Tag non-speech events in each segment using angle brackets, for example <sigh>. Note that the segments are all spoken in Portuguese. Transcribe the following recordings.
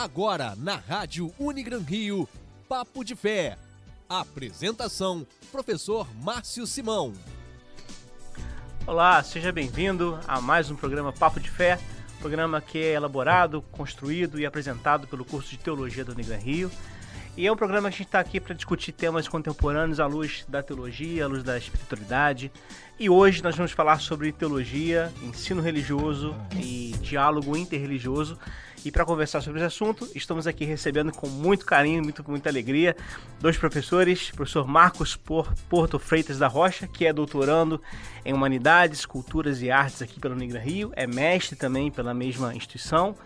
Agora na Rádio Unigran Rio, Papo de Fé. Apresentação: Professor Márcio Simão. Olá, seja bem-vindo a mais um programa Papo de Fé, programa que é elaborado, construído e apresentado pelo curso de Teologia da Unigran Rio. E é um programa que a gente está aqui para discutir temas contemporâneos à luz da teologia, à luz da espiritualidade. E hoje nós vamos falar sobre teologia, ensino religioso e diálogo interreligioso. E para conversar sobre esse assunto, estamos aqui recebendo com muito carinho, muito, muita alegria, dois professores, professor Marcos Porto Freitas da Rocha, que é doutorando em Humanidades, Culturas e Artes aqui pela Unigra Rio, é mestre também pela mesma instituição.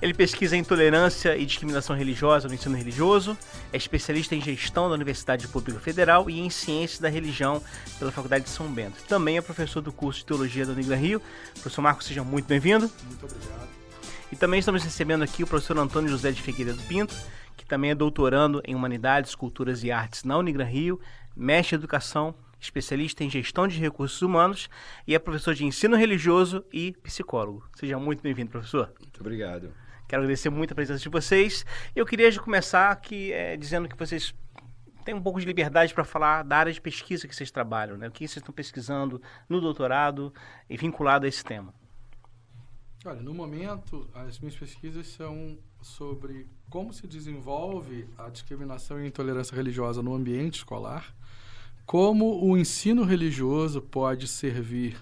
Ele pesquisa intolerância e discriminação religiosa no ensino religioso, é especialista em gestão da Universidade Pública Federal e em ciências da religião pela Faculdade de São Bento. Também é professor do curso de Teologia da Unigra Rio. Professor Marcos, seja muito bem-vindo. Muito obrigado. E também estamos recebendo aqui o professor Antônio José de Figueiredo Pinto, que também é doutorando em Humanidades, Culturas e Artes na Unigran Rio, mestre em Educação, especialista em Gestão de Recursos Humanos e é professor de Ensino Religioso e psicólogo. Seja muito bem-vindo, professor. Muito obrigado. Quero agradecer muito a presença de vocês. Eu queria começar aqui é, dizendo que vocês têm um pouco de liberdade para falar da área de pesquisa que vocês trabalham, né? O que vocês estão pesquisando no doutorado e vinculado a esse tema. Olha, no momento, as minhas pesquisas são sobre como se desenvolve a discriminação e intolerância religiosa no ambiente escolar, como o ensino religioso pode servir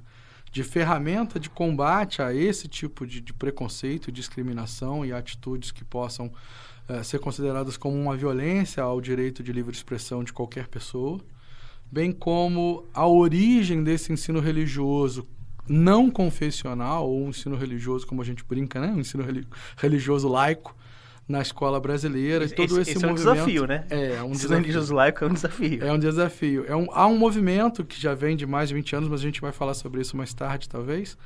de ferramenta de combate a esse tipo de, de preconceito, discriminação e atitudes que possam uh, ser consideradas como uma violência ao direito de livre expressão de qualquer pessoa, bem como a origem desse ensino religioso não confessional, ou um ensino religioso, como a gente brinca, né? Um ensino religioso laico na escola brasileira. Esse, e todo esse, esse movimento, é um desafio, né? É, é um desafio. religioso laico é um desafio. É um desafio. É um, há um movimento que já vem de mais de 20 anos, mas a gente vai falar sobre isso mais tarde, talvez,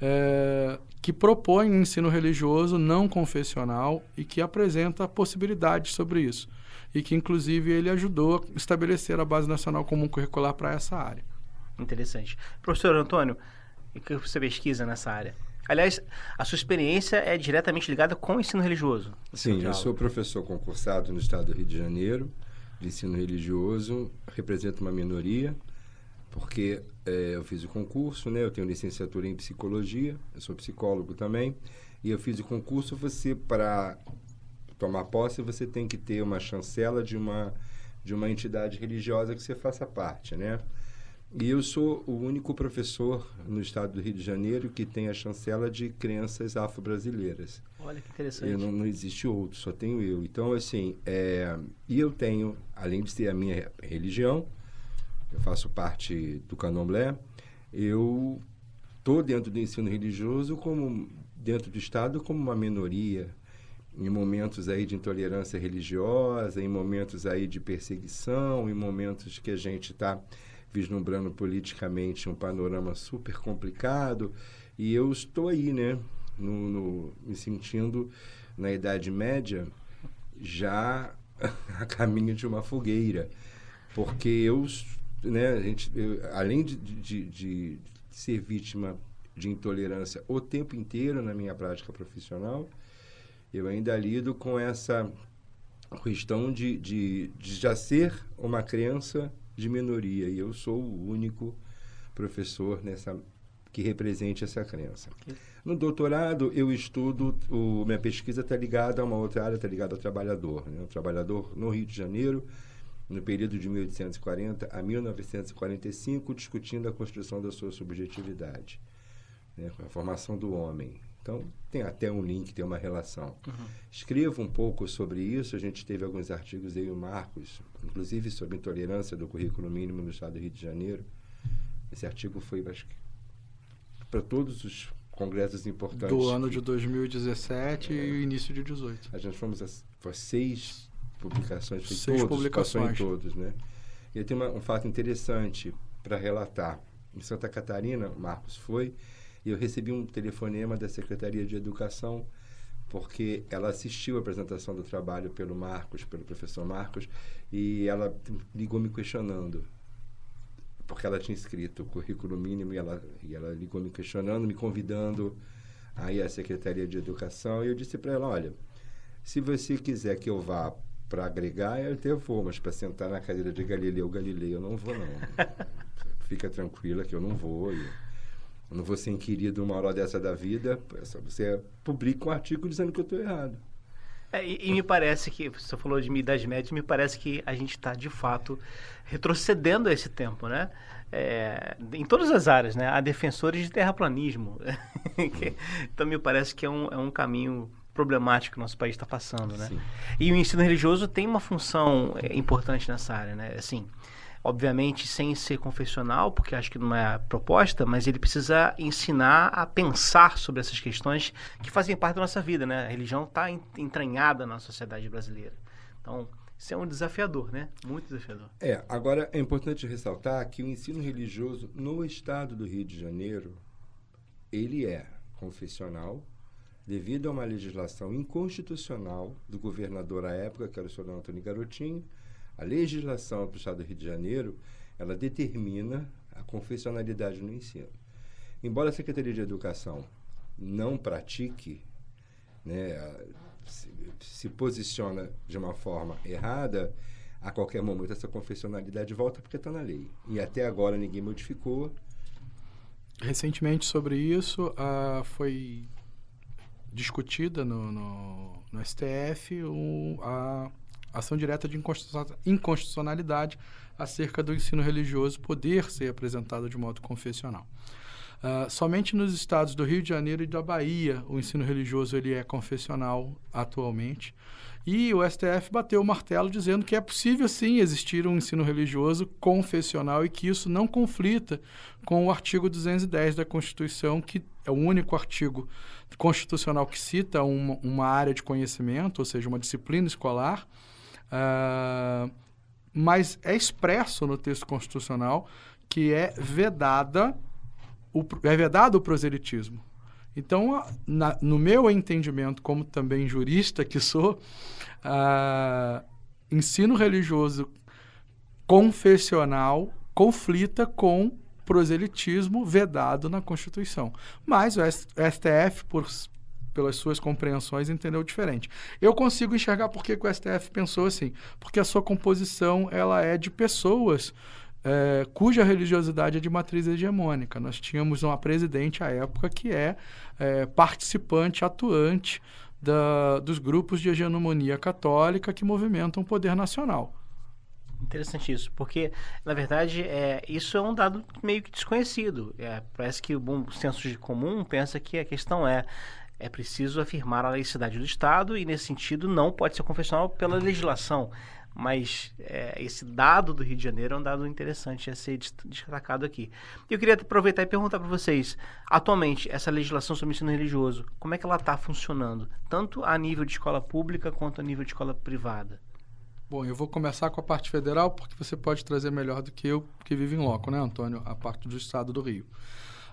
é, que propõe um ensino religioso não confessional e que apresenta possibilidades sobre isso. E que, inclusive, ele ajudou a estabelecer a Base Nacional Comum Curricular para essa área. Interessante. Professor Antônio, o que você pesquisa nessa área? Aliás, a sua experiência é diretamente ligada com o ensino religioso. Sim, eu sou professor concursado no estado do Rio de Janeiro, de ensino religioso, represento uma minoria, porque é, eu fiz o concurso, né? Eu tenho licenciatura em psicologia, eu sou psicólogo também, e eu fiz o concurso, você, para tomar posse, você tem que ter uma chancela de uma, de uma entidade religiosa que você faça parte, né? E eu sou o único professor no estado do Rio de Janeiro que tem a chancela de crianças afro-brasileiras. Olha que interessante. Eu não, não existe outro, só tenho eu. Então, assim, é, e eu tenho, além de ser a minha religião, eu faço parte do candomblé, eu estou dentro do ensino religioso como dentro do Estado como uma minoria em momentos aí de intolerância religiosa, em momentos aí de perseguição, em momentos que a gente está vislumbrando politicamente um panorama super complicado. E eu estou aí, né, no, no, me sentindo na Idade Média já <laughs> a caminho de uma fogueira, porque eu, né, a gente, eu, além de, de, de ser vítima de intolerância o tempo inteiro na minha prática profissional, eu ainda lido com essa questão de, de, de já ser uma criança de minoria e eu sou o único professor nessa que represente essa crença. No doutorado eu estudo o minha pesquisa está ligada a uma outra área, está ligada ao trabalhador, né? O trabalhador no Rio de Janeiro no período de 1840 a 1945 discutindo a construção da sua subjetividade, né? a formação do homem. Então, tem até um link, tem uma relação. Uhum. Escrevo um pouco sobre isso. A gente teve alguns artigos aí, o Marcos, inclusive sobre intolerância do currículo mínimo no estado do Rio de Janeiro. Esse artigo foi, acho que, para todos os congressos importantes. Do ano de 2017 é, e início de 18. A gente fomos a, a seis publicações, foi seis todos, publicações. em todos, né? E tem uma, um fato interessante para relatar. Em Santa Catarina, Marcos foi, e eu recebi um telefonema da Secretaria de Educação, porque ela assistiu a apresentação do trabalho pelo Marcos, pelo professor Marcos, e ela ligou me questionando. Porque ela tinha escrito o currículo mínimo e ela, e ela ligou me questionando, me convidando aí à Secretaria de Educação. E eu disse para ela: olha, Se você quiser que eu vá para agregar, eu até vou, mas para sentar na cadeira de Galileu Galilei eu não vou, não. <laughs> Fica tranquila que eu não vou. Eu não vou ser inquirido uma hora dessa da vida. Você publica um artigo dizendo que eu estou errado. É, e, e, me parece que, você falou de Idade Média, me parece que a gente está, de fato, retrocedendo a esse tempo, né? É, em todas as áreas, né? Há defensores de terraplanismo. <laughs> então, me parece que é um, é um caminho problemático que o nosso país está passando, né? Sim. E o ensino religioso tem uma função é, importante nessa área, né? Assim, obviamente sem ser confessional, porque acho que não é a proposta, mas ele precisa ensinar a pensar sobre essas questões que fazem parte da nossa vida, né? A religião está entranhada na sociedade brasileira. Então, isso é um desafiador, né? Muito desafiador. É, agora é importante ressaltar que o ensino religioso no estado do Rio de Janeiro, ele é confessional, devido a uma legislação inconstitucional do governador à época, que era o senhor Antônio Garotinho, a legislação do Estado do Rio de Janeiro, ela determina a confessionalidade no ensino. Embora a Secretaria de Educação não pratique, né, se, se posiciona de uma forma errada, a qualquer momento essa confessionalidade volta porque está na lei. E até agora ninguém modificou. Recentemente sobre isso uh, foi discutida no, no, no STF o, a ação direta de inconstitucionalidade acerca do ensino religioso poder ser apresentado de modo confessional. Uh, somente nos estados do Rio de Janeiro e da Bahia o ensino religioso ele é confessional atualmente. E o STF bateu o martelo dizendo que é possível sim existir um ensino religioso confessional e que isso não conflita com o artigo 210 da Constituição, que é o único artigo constitucional que cita uma, uma área de conhecimento, ou seja, uma disciplina escolar, Uh, mas é expresso no texto constitucional que é vedada o, é vedado o proselitismo. Então, na, no meu entendimento, como também jurista que sou, uh, ensino religioso confessional conflita com proselitismo vedado na Constituição. Mas o STF, por pelas suas compreensões, entendeu diferente. Eu consigo enxergar por que o STF pensou assim, porque a sua composição ela é de pessoas é, cuja religiosidade é de matriz hegemônica. Nós tínhamos uma presidente à época que é, é participante, atuante da, dos grupos de hegemonia católica que movimentam o poder nacional. Interessante isso, porque, na verdade, é, isso é um dado meio que desconhecido. É, parece que o bom senso comum pensa que a questão é é preciso afirmar a laicidade do Estado e, nesse sentido, não pode ser confessional pela legislação. Mas é, esse dado do Rio de Janeiro é um dado interessante a ser destacado aqui. Eu queria aproveitar e perguntar para vocês, atualmente, essa legislação sobre ensino religioso, como é que ela está funcionando, tanto a nível de escola pública quanto a nível de escola privada? Bom, eu vou começar com a parte federal, porque você pode trazer melhor do que eu, que vive em loco, né, Antônio, a parte do Estado do Rio.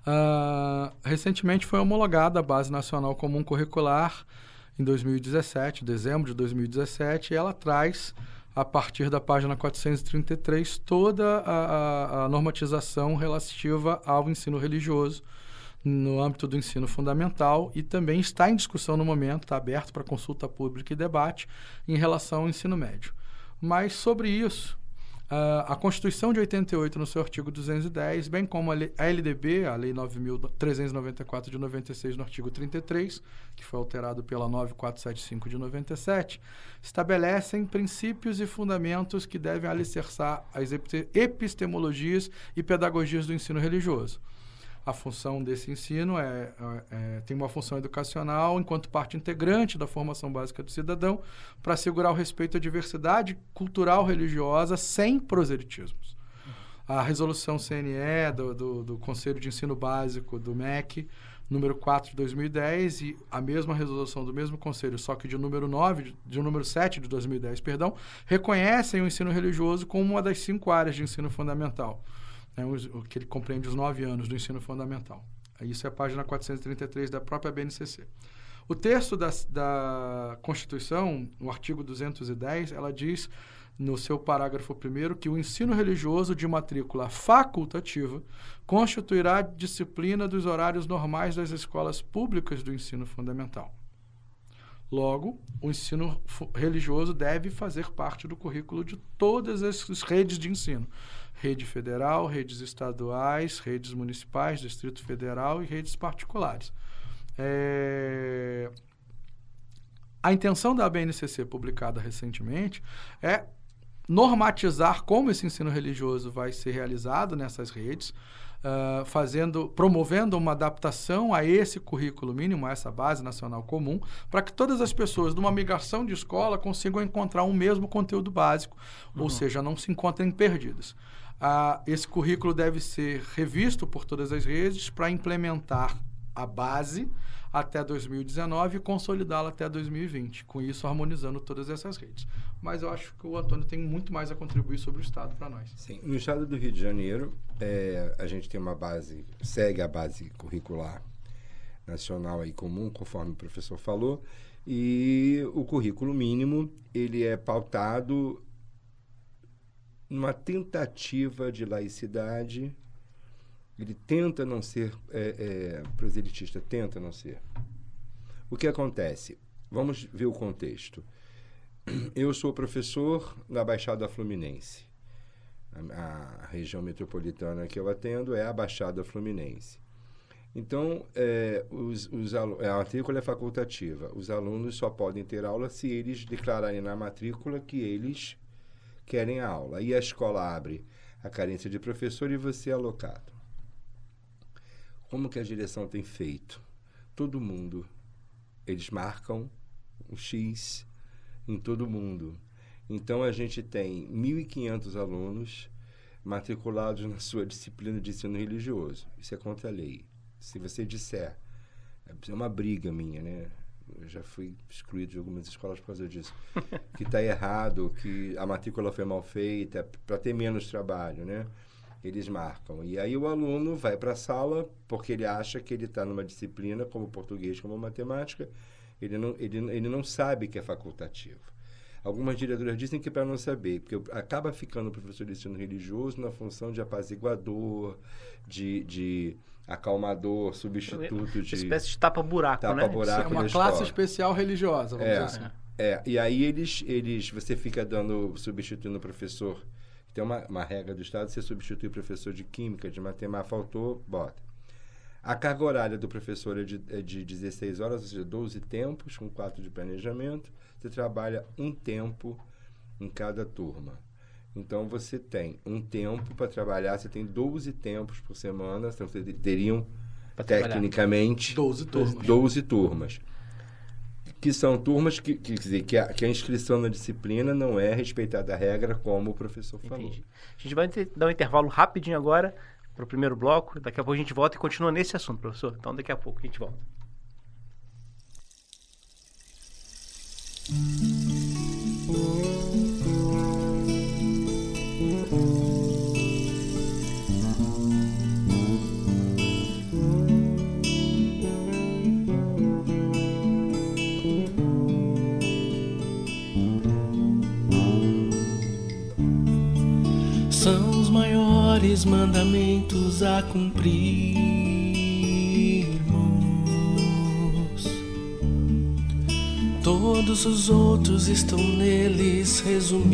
Uh, recentemente foi homologada a Base Nacional Comum Curricular em 2017, dezembro de 2017, e ela traz, a partir da página 433, toda a, a, a normatização relativa ao ensino religioso no âmbito do ensino fundamental e também está em discussão no momento, está aberto para consulta pública e debate em relação ao ensino médio. Mas sobre isso, Uh, a Constituição de 88, no seu artigo 210, bem como a, a LDB, a Lei 9.394 de 96, no artigo 33, que foi alterado pela 9475 de 97, estabelecem princípios e fundamentos que devem alicerçar as epistemologias e pedagogias do ensino religioso a função desse ensino é, é, é, tem uma função educacional enquanto parte integrante da formação básica do cidadão para assegurar o respeito à diversidade cultural religiosa sem proselitismos. A resolução CNE do, do, do Conselho de Ensino Básico do MEC, número 4 de 2010, e a mesma resolução do mesmo conselho, só que de número 9, de número 7 de 2010, perdão, reconhecem o ensino religioso como uma das cinco áreas de ensino fundamental né, o, que ele compreende os nove anos do ensino fundamental. Isso é a página 433 da própria BNCC. O texto da, da Constituição, no artigo 210, ela diz, no seu parágrafo primeiro, que o ensino religioso de matrícula facultativa constituirá disciplina dos horários normais das escolas públicas do ensino fundamental. Logo, o ensino religioso deve fazer parte do currículo de todas as redes de ensino: rede federal, redes estaduais, redes municipais, Distrito Federal e redes particulares. É... A intenção da BNCC, publicada recentemente, é normatizar como esse ensino religioso vai ser realizado nessas redes, uh, fazendo, promovendo uma adaptação a esse currículo mínimo, a essa base nacional comum, para que todas as pessoas, numa migração de escola, consigam encontrar um mesmo conteúdo básico, uhum. ou seja, não se encontrem perdidas. Uh, esse currículo deve ser revisto por todas as redes para implementar a base até 2019 e consolidá-la até 2020, com isso harmonizando todas essas redes. Mas eu acho que o Antônio tem muito mais a contribuir sobre o Estado para nós. Sim, no Estado do Rio de Janeiro, é, a gente tem uma base, segue a base curricular nacional aí comum, conforme o professor falou, e o currículo mínimo, ele é pautado numa tentativa de laicidade ele tenta não ser é, é, proselitista, tenta não ser. O que acontece? Vamos ver o contexto. Eu sou professor na Baixada Fluminense. A, a região metropolitana que eu atendo é a Baixada Fluminense. Então, é, os, os a matrícula é facultativa. Os alunos só podem ter aula se eles declararem na matrícula que eles querem a aula. E a escola abre a carência de professor e você é alocado. Como que a direção tem feito? Todo mundo. Eles marcam um X em todo mundo. Então a gente tem 1.500 alunos matriculados na sua disciplina de ensino religioso. Isso é contra a lei. Se você disser, é uma briga minha, né? Eu já fui excluído de algumas escolas por causa disso. que está errado, que a matrícula foi mal feita, para ter menos trabalho, né? eles marcam. E aí o aluno vai para a sala porque ele acha que ele está numa disciplina como português, como matemática, ele não, ele, ele não sabe que é facultativo. Algumas diretoras dizem que é para não saber, porque acaba ficando o professor de ensino religioso na função de apaziguador, de, de acalmador, substituto de... Uma espécie de tapa-buraco, tapa né? Buraco é uma classe especial religiosa, vamos é, dizer assim. É, e aí eles, eles, você fica dando, substituindo o professor tem uma, uma regra do Estado, você substitui o professor de química, de matemática, faltou, bota. A carga horária do professor é de, é de 16 horas, ou seja, 12 tempos, com 4 de planejamento. Você trabalha um tempo em cada turma. Então, você tem um tempo para trabalhar, você tem 12 tempos por semana, então você teriam, tecnicamente, 12 turmas. 12 turmas que são turmas que, que, dizer, que, a, que a inscrição na disciplina não é respeitada a regra, como o professor falou. Entendi. A gente vai dar um intervalo rapidinho agora para o primeiro bloco. Daqui a pouco a gente volta e continua nesse assunto, professor. Então, daqui a pouco a gente volta. Maiores mandamentos a cumprirmos. Todos os outros estão neles resumidos.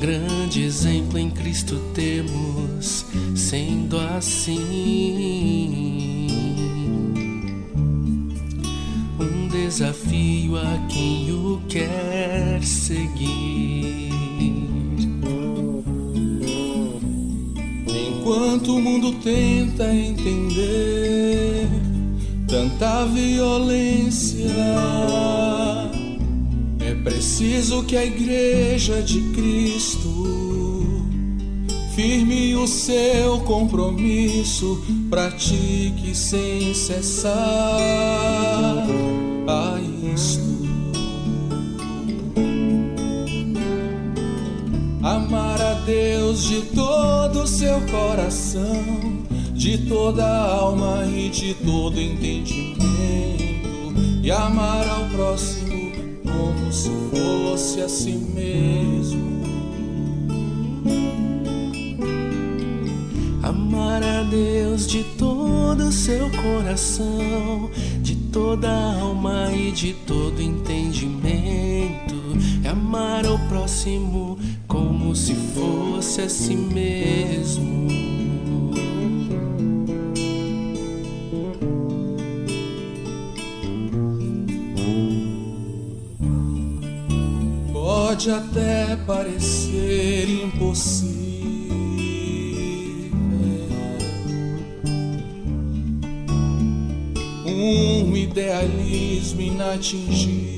Grande exemplo em Cristo temos, sendo assim. desafio a quem o quer seguir. Enquanto o mundo tenta entender tanta violência, é preciso que a Igreja de Cristo firme o seu compromisso, pratique sem cessar a isto. Amar a Deus de todo seu coração, de toda alma e de todo entendimento, e amar ao próximo como se fosse a si mesmo. Amar a Deus de todo o seu coração, de toda alma e de todo entendimento. É amar ao próximo como se fosse a si mesmo. Pode até parecer impossível um idealismo inatingível.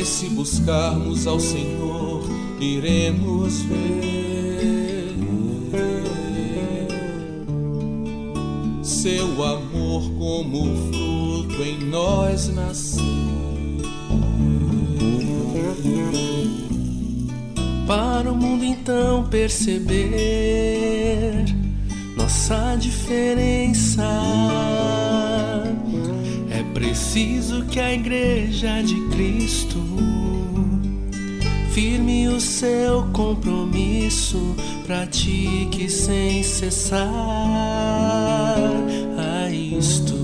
Mas se buscarmos ao Senhor, iremos ver seu amor como fruto em nós nascer. Para o mundo então perceber nossa diferença, preciso que a Igreja de Cristo firme o seu compromisso, pratique sem cessar a isto.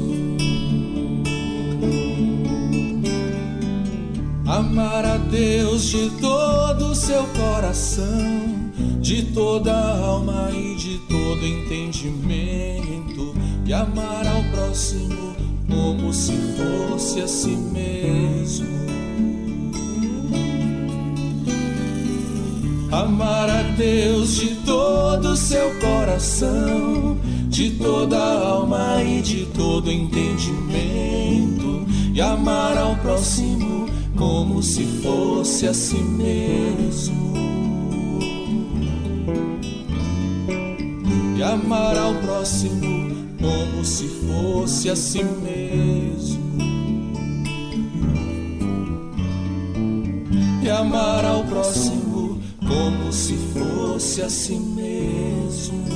Amar a Deus de todo o seu coração, de toda alma e de todo entendimento, e amar ao próximo como se fosse a si mesmo. Amar a Deus de todo o seu coração, de toda a alma e de todo entendimento, e amar ao próximo como se fosse a si mesmo. E amar ao próximo como se fosse a si mesmo. E amar ao próximo como se fosse a si mesmo.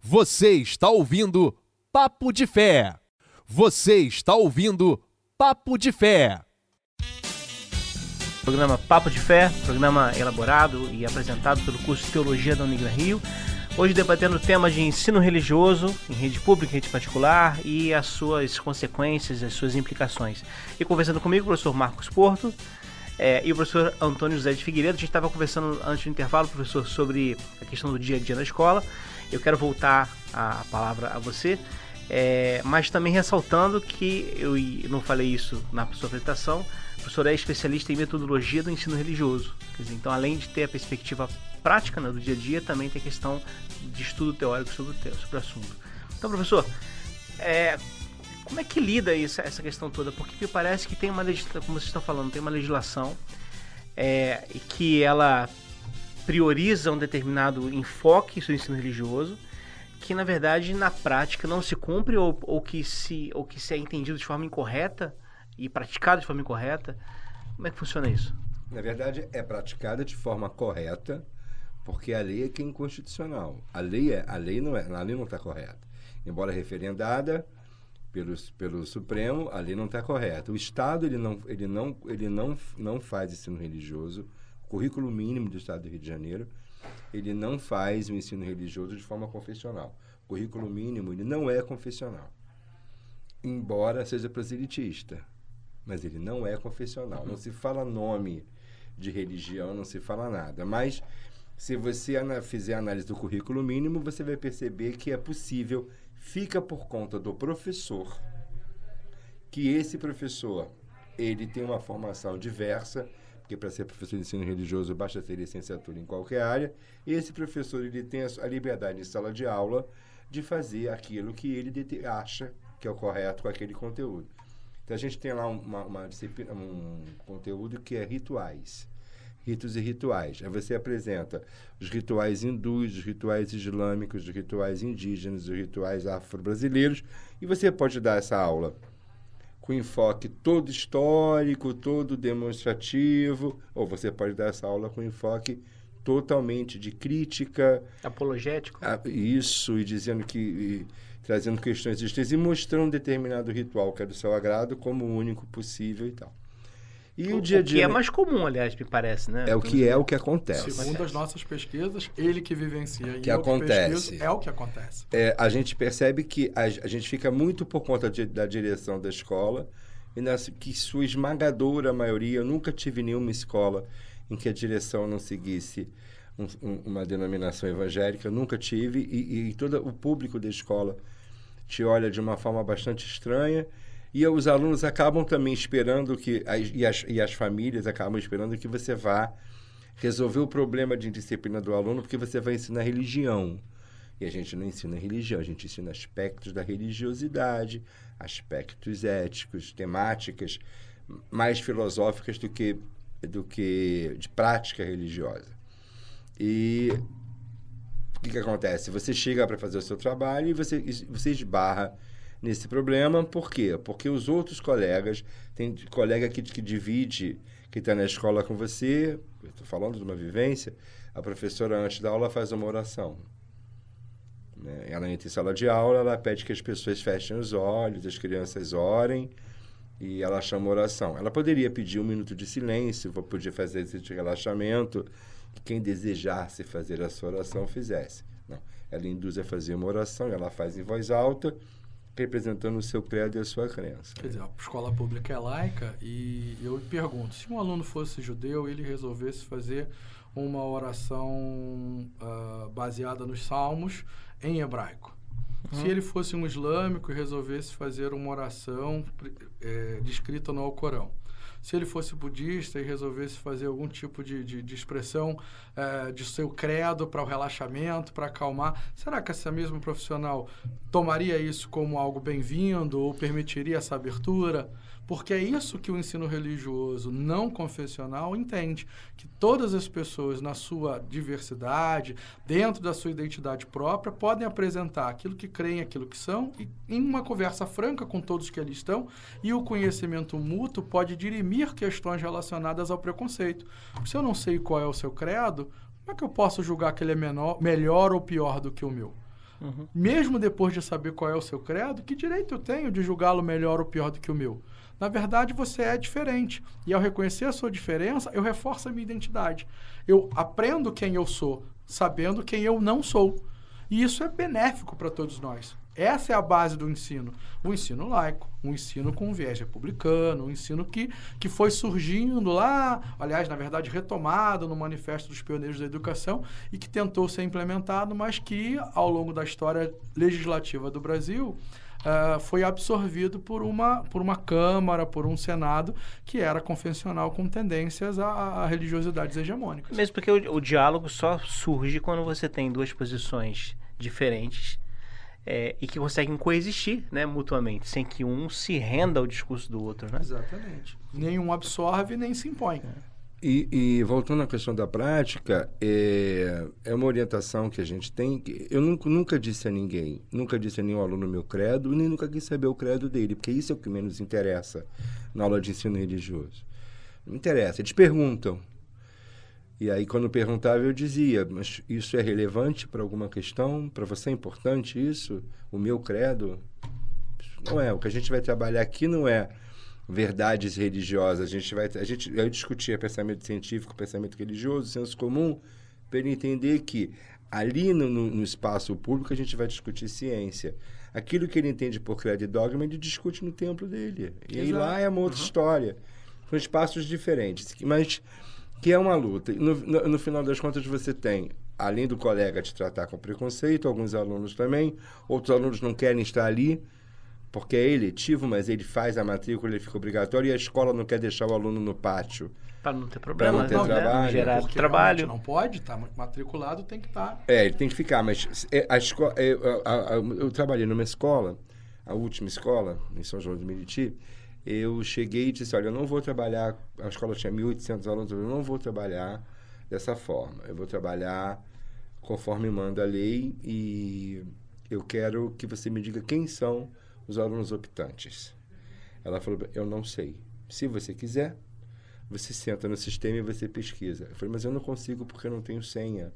Você está ouvindo Papo de Fé. Você está ouvindo Papo de Fé. Programa Papo de Fé, programa elaborado e apresentado pelo curso de Teologia da Unigran Rio. Hoje debatendo temas de ensino religioso em rede pública, em rede particular e as suas consequências, as suas implicações. E conversando comigo, o professor Marcos Porto é, e o professor Antônio José de Figueiredo. A gente estava conversando antes do intervalo, professor, sobre a questão do dia a dia na escola. Eu quero voltar a palavra a você, é, mas também ressaltando que eu não falei isso na sua apresentação, o professor é especialista em metodologia do ensino religioso. Dizer, então, além de ter a perspectiva prática né, do dia a dia, também tem a questão de estudo teórico sobre o, sobre o assunto. Então, professor, é, como é que lida isso, essa questão toda? Porque me parece que tem uma legislação, como vocês estão falando, tem uma legislação é, que ela prioriza um determinado enfoque do ensino religioso que na verdade na prática não se cumpre ou, ou, que se ou que se é entendido de forma incorreta e praticado de forma incorreta como é que funciona isso? Na verdade é praticada de forma correta porque a lei é que é inconstitucional. A lei é a lei não é a lei não está correta. Embora referendada pelo, pelo Supremo a lei não está correta. O Estado ele não ele não ele não não faz ensino religioso currículo mínimo do Estado do Rio de Janeiro, ele não faz o ensino religioso de forma confessional. Currículo mínimo ele não é confessional, embora seja proselitista, mas ele não é confessional. Não se fala nome de religião, não se fala nada. Mas se você fizer a análise do currículo mínimo, você vai perceber que é possível, fica por conta do professor, que esse professor ele tem uma formação diversa porque para ser professor de ensino religioso basta ter licenciatura em qualquer área. Esse professor ele tem a liberdade em sala de aula de fazer aquilo que ele acha que é o correto com aquele conteúdo. Então a gente tem lá uma, uma disciplina, um conteúdo que é rituais. Ritos e rituais. Aí você apresenta os rituais hindus, os rituais islâmicos, os rituais indígenas, os rituais afro-brasileiros, e você pode dar essa aula com enfoque todo histórico, todo demonstrativo, ou você pode dar essa aula com enfoque totalmente de crítica, Apologético. a- isso, e dizendo que. e trazendo questões existentes e mostrando um determinado ritual que é do seu agrado como o único possível e tal. E o, dia a que dia. é mais comum, aliás, me parece, né? é o que é o que acontece. Segundo as nossas pesquisas, ele que vivencia Que e acontece. pesquiso, é o que acontece. É, a gente percebe que a, a gente fica muito por conta de- da direção da escola e nas, que sua esmagadora maioria, eu nunca tive nenhuma escola em que a direção não seguisse um- um- uma denominação evangélica, nunca tive, e, e todo o público da escola te olha de uma forma bastante estranha, e os alunos acabam também esperando que, e, as, e as famílias acabam esperando que você vá resolver o problema de indisciplina do aluno, porque você vai ensinar religião. E a gente não ensina religião, a gente ensina aspectos da religiosidade, aspectos éticos, temáticas mais filosóficas do que, do que de prática religiosa. E o que, que acontece? Você chega para fazer o seu trabalho e você, você esbarra nesse problema. Por quê? Porque os outros colegas, tem colega que, que divide, que está na escola com você, eu estou falando de uma vivência, a professora antes da aula faz uma oração. né? Ela entra em sala de aula, ela pede que as pessoas fechem os olhos, as crianças orem, e ela chama oração. Ela poderia pedir um minuto de silêncio, podia fazer esse relaxamento, que quem desejasse fazer a sua oração fizesse. Não. Ela induz a fazer uma oração, ela faz em voz alta, representando o seu credo e a sua crença. Quer dizer, a escola pública é laica e eu pergunto, se um aluno fosse judeu e ele resolvesse fazer uma oração ah, baseada nos salmos em hebraico. Se ele fosse um islâmico e resolvesse fazer uma oração eh, descrita no Alcorão. Se ele fosse budista e resolvesse fazer algum tipo de, de, de expressão eh, de seu credo para o relaxamento, para acalmar, será que essa mesma profissional tomaria isso como algo bem-vindo ou permitiria essa abertura? Porque é isso que o ensino religioso não confessional entende, que todas as pessoas na sua diversidade, dentro da sua identidade própria, podem apresentar aquilo que creem, aquilo que são, e em uma conversa franca com todos que ali estão, e o conhecimento mútuo pode dirimir questões relacionadas ao preconceito. Se eu não sei qual é o seu credo, como é que eu posso julgar que ele é menor, melhor ou pior do que o meu? Mesmo depois de saber qual é o seu credo, que direito eu tenho de julgá-lo melhor ou pior do que o meu? Na verdade, você é diferente. E ao reconhecer a sua diferença, eu reforço a minha identidade. Eu aprendo quem eu sou, sabendo quem eu não sou. E isso é benéfico para todos nós. Essa é a base do ensino. O ensino laico, um ensino com viés republicano, um ensino que, que foi surgindo lá, aliás, na verdade, retomado no Manifesto dos Pioneiros da Educação e que tentou ser implementado, mas que, ao longo da história legislativa do Brasil, ah, foi absorvido por uma, por uma Câmara, por um Senado que era confessional com tendências a, a religiosidades hegemônicas. Mesmo porque o, o diálogo só surge quando você tem duas posições diferentes é, e que conseguem coexistir né, mutuamente, sem que um se renda ao discurso do outro. Né? Exatamente. Nenhum absorve nem se impõe. E, e voltando à questão da prática, é, é uma orientação que a gente tem. que Eu nunca, nunca disse a ninguém, nunca disse a nenhum aluno meu credo, nem nunca quis saber o credo dele, porque isso é o que menos interessa na aula de ensino religioso. Não interessa, eles perguntam. E aí, quando perguntava, eu dizia: Mas isso é relevante para alguma questão? Para você é importante isso? O meu credo? Não é. O que a gente vai trabalhar aqui não é verdades religiosas. A gente vai, a gente, eu discutia pensamento científico, pensamento religioso, senso comum, para ele entender que ali no, no, espaço público a gente vai discutir ciência. Aquilo que ele entende por credo e dogma, ele discute no templo dele. E aí lá é uma outra história. São espaços diferentes, mas que é uma luta. No, no, no final das contas, você tem, além do colega te tratar com preconceito, alguns alunos também, outros alunos não querem estar ali, porque é eletivo, mas ele faz a matrícula, ele fica obrigatório, e a escola não quer deixar o aluno no pátio. Para não ter problema, não ter né? trabalho, Não gerar Porque trabalho. não pode estar matriculado, tem que estar. É, ele tem que ficar, mas é, a escola, é, a- a- eu trabalhei numa escola, a última escola, em São João do Meriti, eu cheguei e disse, olha, eu não vou trabalhar, a escola tinha 1.800 alunos, eu não vou trabalhar dessa forma, eu vou trabalhar conforme manda a lei e eu quero que você me diga quem são os alunos optantes. Ela falou, eu não sei. Se você quiser, você senta no sistema e você pesquisa. Eu falei, mas eu não consigo porque eu não tenho senha.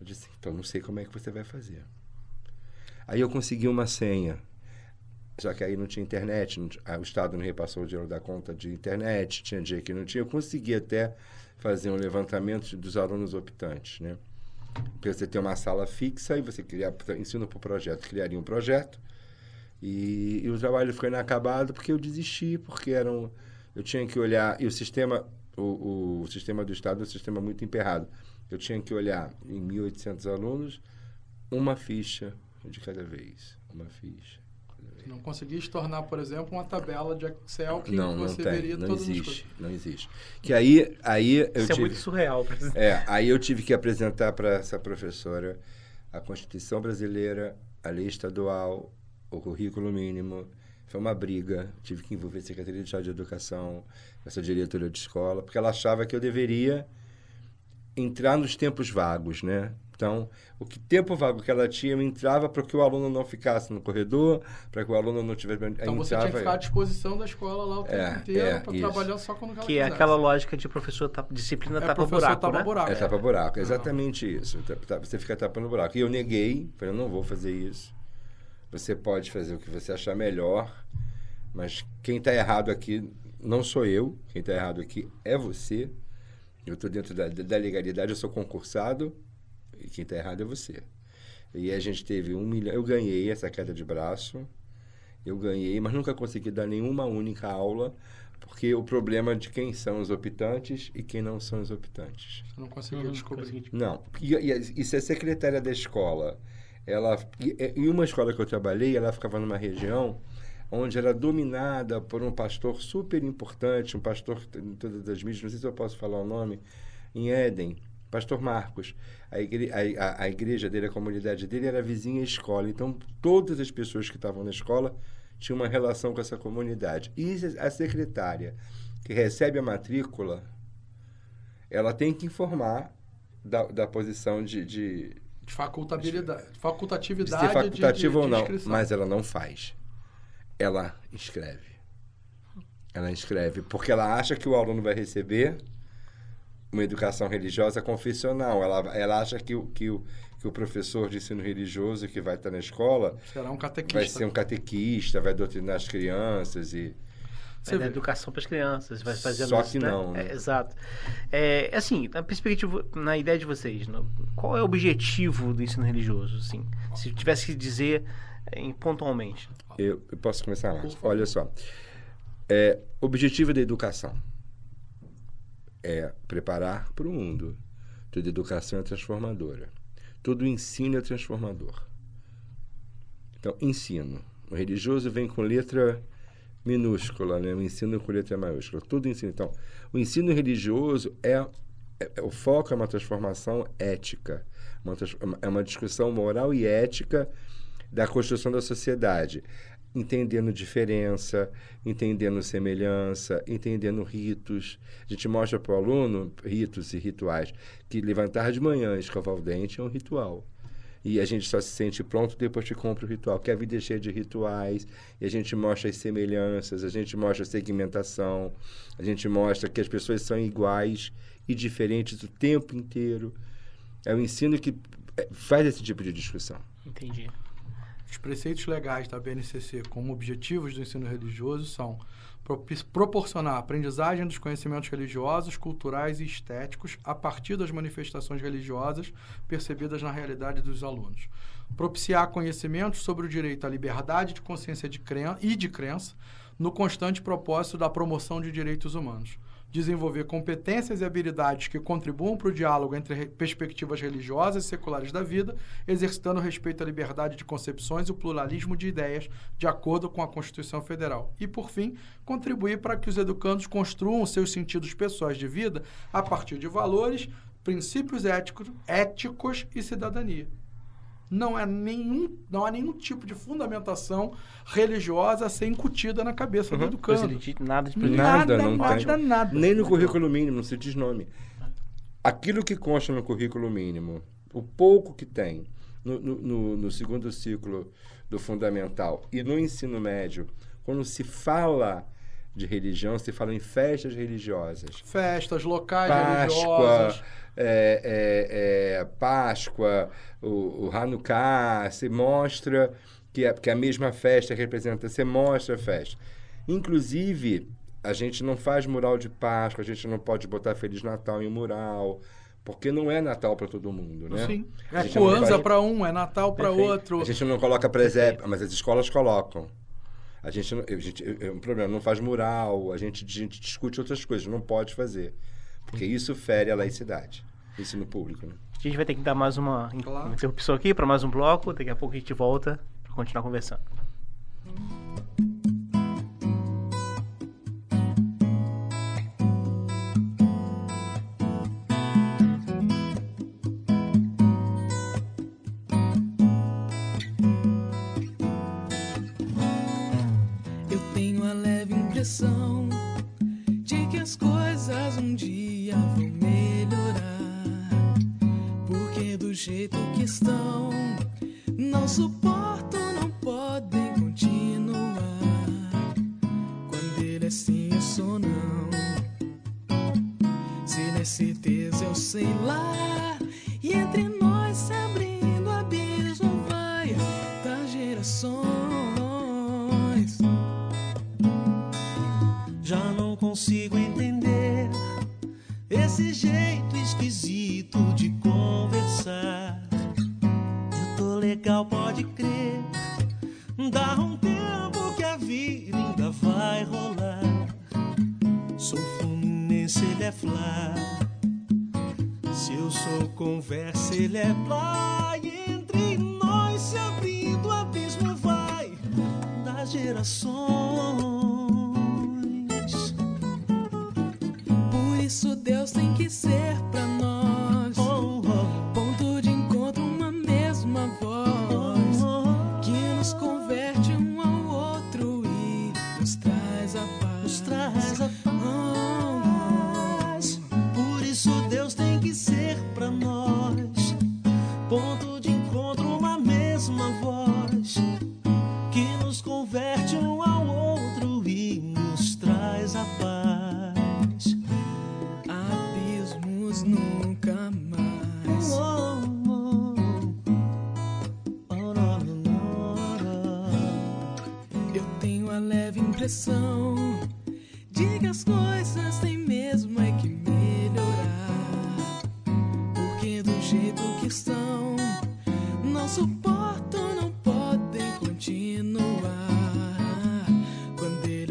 Eu disse, então não sei como é que você vai fazer. Aí eu consegui uma senha. Só que aí não tinha internet, não tinha, o Estado não repassou o dinheiro da conta de internet, tinha dia que não tinha. Eu consegui até fazer um levantamento dos alunos optantes, né? Porque você tem uma sala fixa e você cria, ensina para o projeto, criaria um projeto. E, e, o trabalho foi inacabado porque eu desisti, porque eram, eu tinha que olhar, e o sistema, o, o sistema do Estado é um sistema muito emperrado. Eu tinha que olhar em 1.800 alunos, uma ficha de cada vez, uma ficha. Não conseguis tornar, por exemplo, uma tabela de Excel que não, você não tem, veria não todas existe, as coisas. Não existe. Que aí, aí eu Isso tive, é muito surreal. é, aí eu tive que apresentar para essa professora a Constituição Brasileira, a lei estadual, o currículo mínimo. Foi uma briga. Tive que envolver a Secretaria de Estado de Educação, essa diretora de escola, porque ela achava que eu deveria entrar nos tempos vagos, né? Então, o que tempo vago que ela tinha, eu entrava para que o aluno não ficasse no corredor, para que o aluno não tivesse... Então, você tinha que ficar à disposição da escola lá o tempo É, inteiro é, para trabalhar só quando ela Que é quisesse. aquela lógica de professor tapa, disciplina É, tapa professor buraco, tapa né? buraco. É tapa buraco, exatamente isso. Tá- tá- Você fica tapando buraco. E eu neguei, falei, eu não vou fazer isso. Você pode fazer o que você achar melhor, mas quem está errado aqui não sou eu, quem está errado aqui é você. Eu estou dentro da, da legalidade, eu sou concursado, e quem está errado é você. E a gente teve um milhão, eu ganhei essa queda de braço, eu ganhei, mas nunca consegui dar nenhuma única aula, porque o problema de quem são os optantes e quem não são os optantes. Você não conseguia Uhum, descobrir. Não. E, e, e se a secretária da escola, ela, em uma escola que eu trabalhei, ela ficava numa região onde era dominada por um pastor super importante, um pastor em todas as mídias, não sei se eu posso falar o nome, em Éden, pastor Marcos. A, igre, a, a, igreja dele, a comunidade dele era vizinha à escola. Então, todas as pessoas que estavam na escola tinham uma relação com essa comunidade. E a secretária que recebe a matrícula, ela tem que informar da, da posição de, de, De facultabilidade, de facultatividade ser facultativo de, de, ou não, mas ela não faz. Ela escreve. Ela escreve porque ela acha que o aluno vai receber uma educação religiosa confessional. Ela, ela acha que o, que, o, que o professor de ensino religioso que vai estar na escola Será um catequista. vai ser um catequista, vai doutrinar as crianças e Vai dar educação para as crianças, vai fazer Só isso, que né? não, né? É, exato. É, assim, na perspectiva, na ideia de vocês, no- qual é o objetivo do ensino religioso, assim? Se tivesse que dizer é, em, pontualmente. Eu, eu posso começar, favor. Olha só. É, objetivo da educação é preparar para o mundo. Toda educação é transformadora. Todo ensino é transformador. Então, ensino. O religioso vem com letra minúscula, né? o ensino com letra maiúscula. Todo ensino. Então, o ensino religioso é, é- é- o foco é uma transformação ética, uma é uma discussão moral e ética da construção da sociedade, entendendo diferença, entendendo semelhança, entendendo ritos. A gente mostra para o aluno ritos e rituais que levantar de manhã e escovar o dente é um ritual. E a gente só se sente pronto depois que compra o ritual, que a vida é cheia de rituais, e a gente mostra as semelhanças, a gente mostra a segmentação, a gente mostra que as pessoas são iguais e diferentes o tempo inteiro. É o ensino que eh, faz esse tipo de discussão. Entendi. Os preceitos legais da BNCC como objetivos do ensino religioso são proporcionar a aprendizagem dos conhecimentos religiosos, culturais e estéticos a partir das manifestações religiosas percebidas na realidade dos alunos. Propiciar conhecimentos sobre o direito à liberdade de consciência de cren- e de crença no constante propósito da promoção de direitos humanos. Desenvolver competências e habilidades que contribuam para o diálogo entre re- perspectivas religiosas e seculares da vida, exercitando respeito à liberdade de concepções e o pluralismo de ideias, de acordo com a Constituição Federal. E, por fim, contribuir para que os educandos construam seus sentidos pessoais de vida a partir de valores, princípios éticos, éticos e cidadania. Não, é nenhum, não há nenhum tipo de fundamentação religiosa a ser incutida na cabeça do Uhum. educando. Proselitismo, Nada de Nada, proselitismo. não nada, tem. nada. Nem no currículo mínimo, não se diz nome. Aquilo que consta no currículo mínimo, o pouco que tem no- no- no segundo ciclo do fundamental e no ensino médio, quando se fala de religião, se fala em festas religiosas. Festas locais Páscoa, religiosas. é, é, é, Páscoa, o, o Hanukkah, se mostra que a, que a mesma festa representa, você mostra a festa. Inclusive, a gente não faz mural de Páscoa, a gente não pode botar Feliz Natal em mural, porque não é Natal para todo mundo, né? Sim. É Kwanzaa faz- para um, é Natal para outro. A gente não coloca presépio, mas as escolas colocam. A gente, não- a gente é um problema, não faz mural, a gente, a gente discute outras coisas, não pode fazer. Porque isso fere a laicidade, ensino público. Né? A gente vai ter que dar mais uma, Claro. uma interrupção aqui para mais um bloco. Daqui a pouco a gente volta para continuar conversando. Impressão de que as coisas um dia vão melhorar. Porque do jeito que estão, não suporto,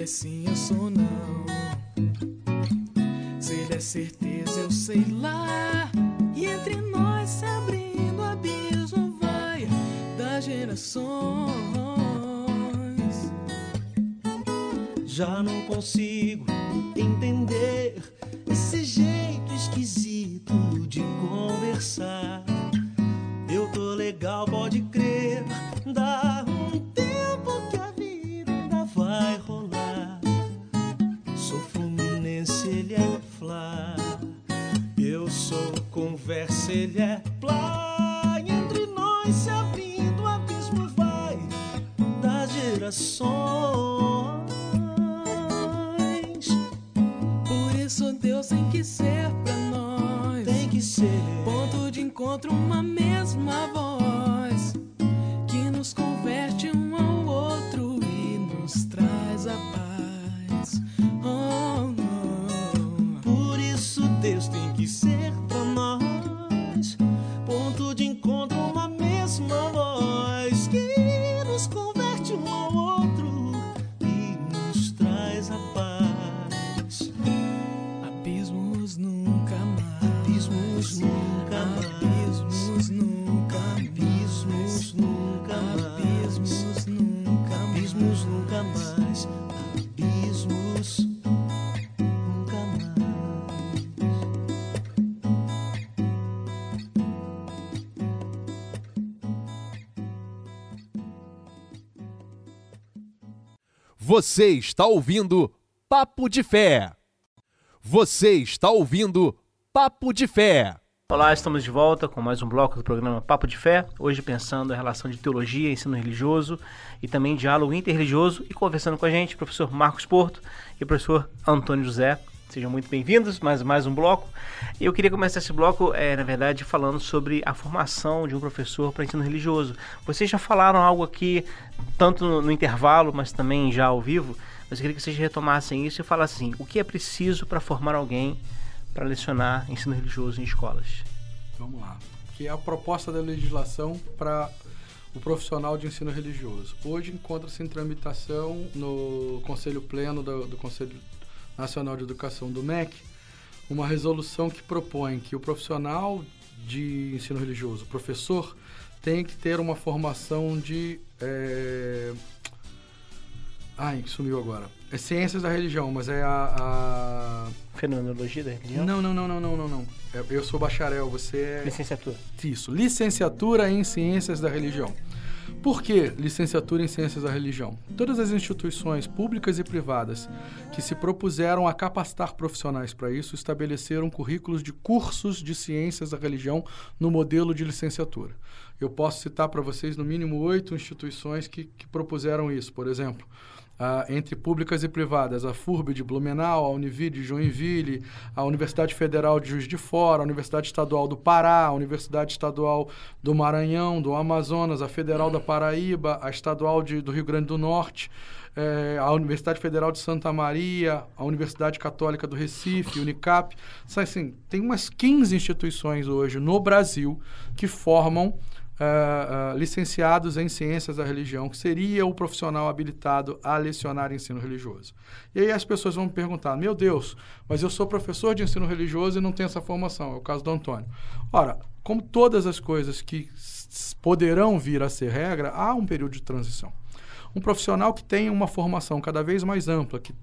Sim, eu sou não. Se ele é certeza, eu sei lá. E entre nós se abrindo o abismo vai das gerações. Já não consigo entender esse jeito esquisito de conversar. Eu tô legal, pode das gerações. Por isso Deus tem que ser pra nós Tem que ser. ponto de encontro, uma mesma Você está ouvindo Papo de Fé. Você está ouvindo Papo de Fé. Olá, estamos de volta com mais um bloco do programa Papo de Fé. Hoje pensando a relação de teologia, ensino religioso e também diálogo interreligioso e conversando com a gente, professor Marcos Porto e professor Antônio José. Sejam muito bem-vindos, mais, mais um bloco. Eu queria começar esse bloco, é, na verdade, falando sobre a formação de um professor para ensino religioso. Vocês já falaram algo aqui, tanto no, no intervalo, mas também já ao vivo, mas eu queria que vocês retomassem isso e falassem assim, o que é preciso para formar alguém para lecionar ensino religioso em escolas? Vamos lá. Que é a proposta da legislação para o profissional de ensino religioso. Hoje encontra-se em tramitação no Conselho Pleno do, do Conselho Nacional de Educação do MEC uma resolução que propõe que o profissional de ensino religioso, o professor, tem que ter uma formação de. É... Ai, sumiu agora. É ciências da religião, mas é a. a... Fenomenologia da religião? Não, não, não, não, não, não, não. É, Eu sou bacharel, você é. Licenciatura. Isso, licenciatura em ciências da religião. Por que licenciatura em ciências da religião? Todas as instituições públicas e privadas que se propuseram a capacitar profissionais para isso estabeleceram currículos de cursos de ciências da religião no modelo de licenciatura. Eu posso citar para vocês no mínimo oito instituições que, que propuseram isso. Por exemplo, entre públicas e privadas, a FURB de Blumenau, a Univi de Joinville, a Universidade Federal de Juiz de Fora, a Universidade Estadual do Pará, a Universidade Estadual do Maranhão, do Amazonas, a Federal da Paraíba, a Estadual de, do Rio Grande do Norte, eh, a Universidade Federal de Santa Maria, a Universidade Católica do Recife, Unicap. Assim, tem umas 15 instituições hoje no Brasil que formam Uh, licenciados em ciências da religião, que seria o profissional habilitado a lecionar ensino religioso. E aí as pessoas vão me perguntar: meu Deus, mas eu sou professor de ensino religioso e não tenho essa formação. É o caso do Antônio. Ora, como todas as coisas que poderão vir a ser regra, há um período de transição. Um profissional que tem uma formação cada vez mais ampla, que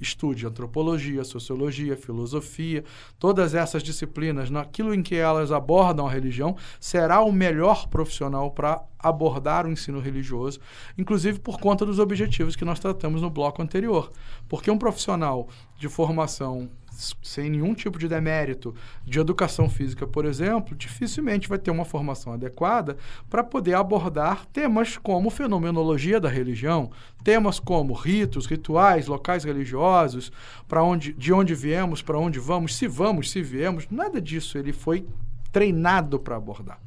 estude antropologia, sociologia, filosofia, todas essas disciplinas, naquilo em que elas abordam a religião, será o melhor profissional para abordar o ensino religioso, inclusive por conta dos objetivos que nós tratamos no bloco anterior. Porque um profissional de formação sem nenhum tipo de demérito de educação física, por exemplo, dificilmente vai ter uma formação adequada para poder abordar temas como fenomenologia da religião, temas como ritos, rituais, locais religiosos, para onde, de onde viemos, para onde vamos, se vamos, se viemos, nada disso ele foi treinado para abordar.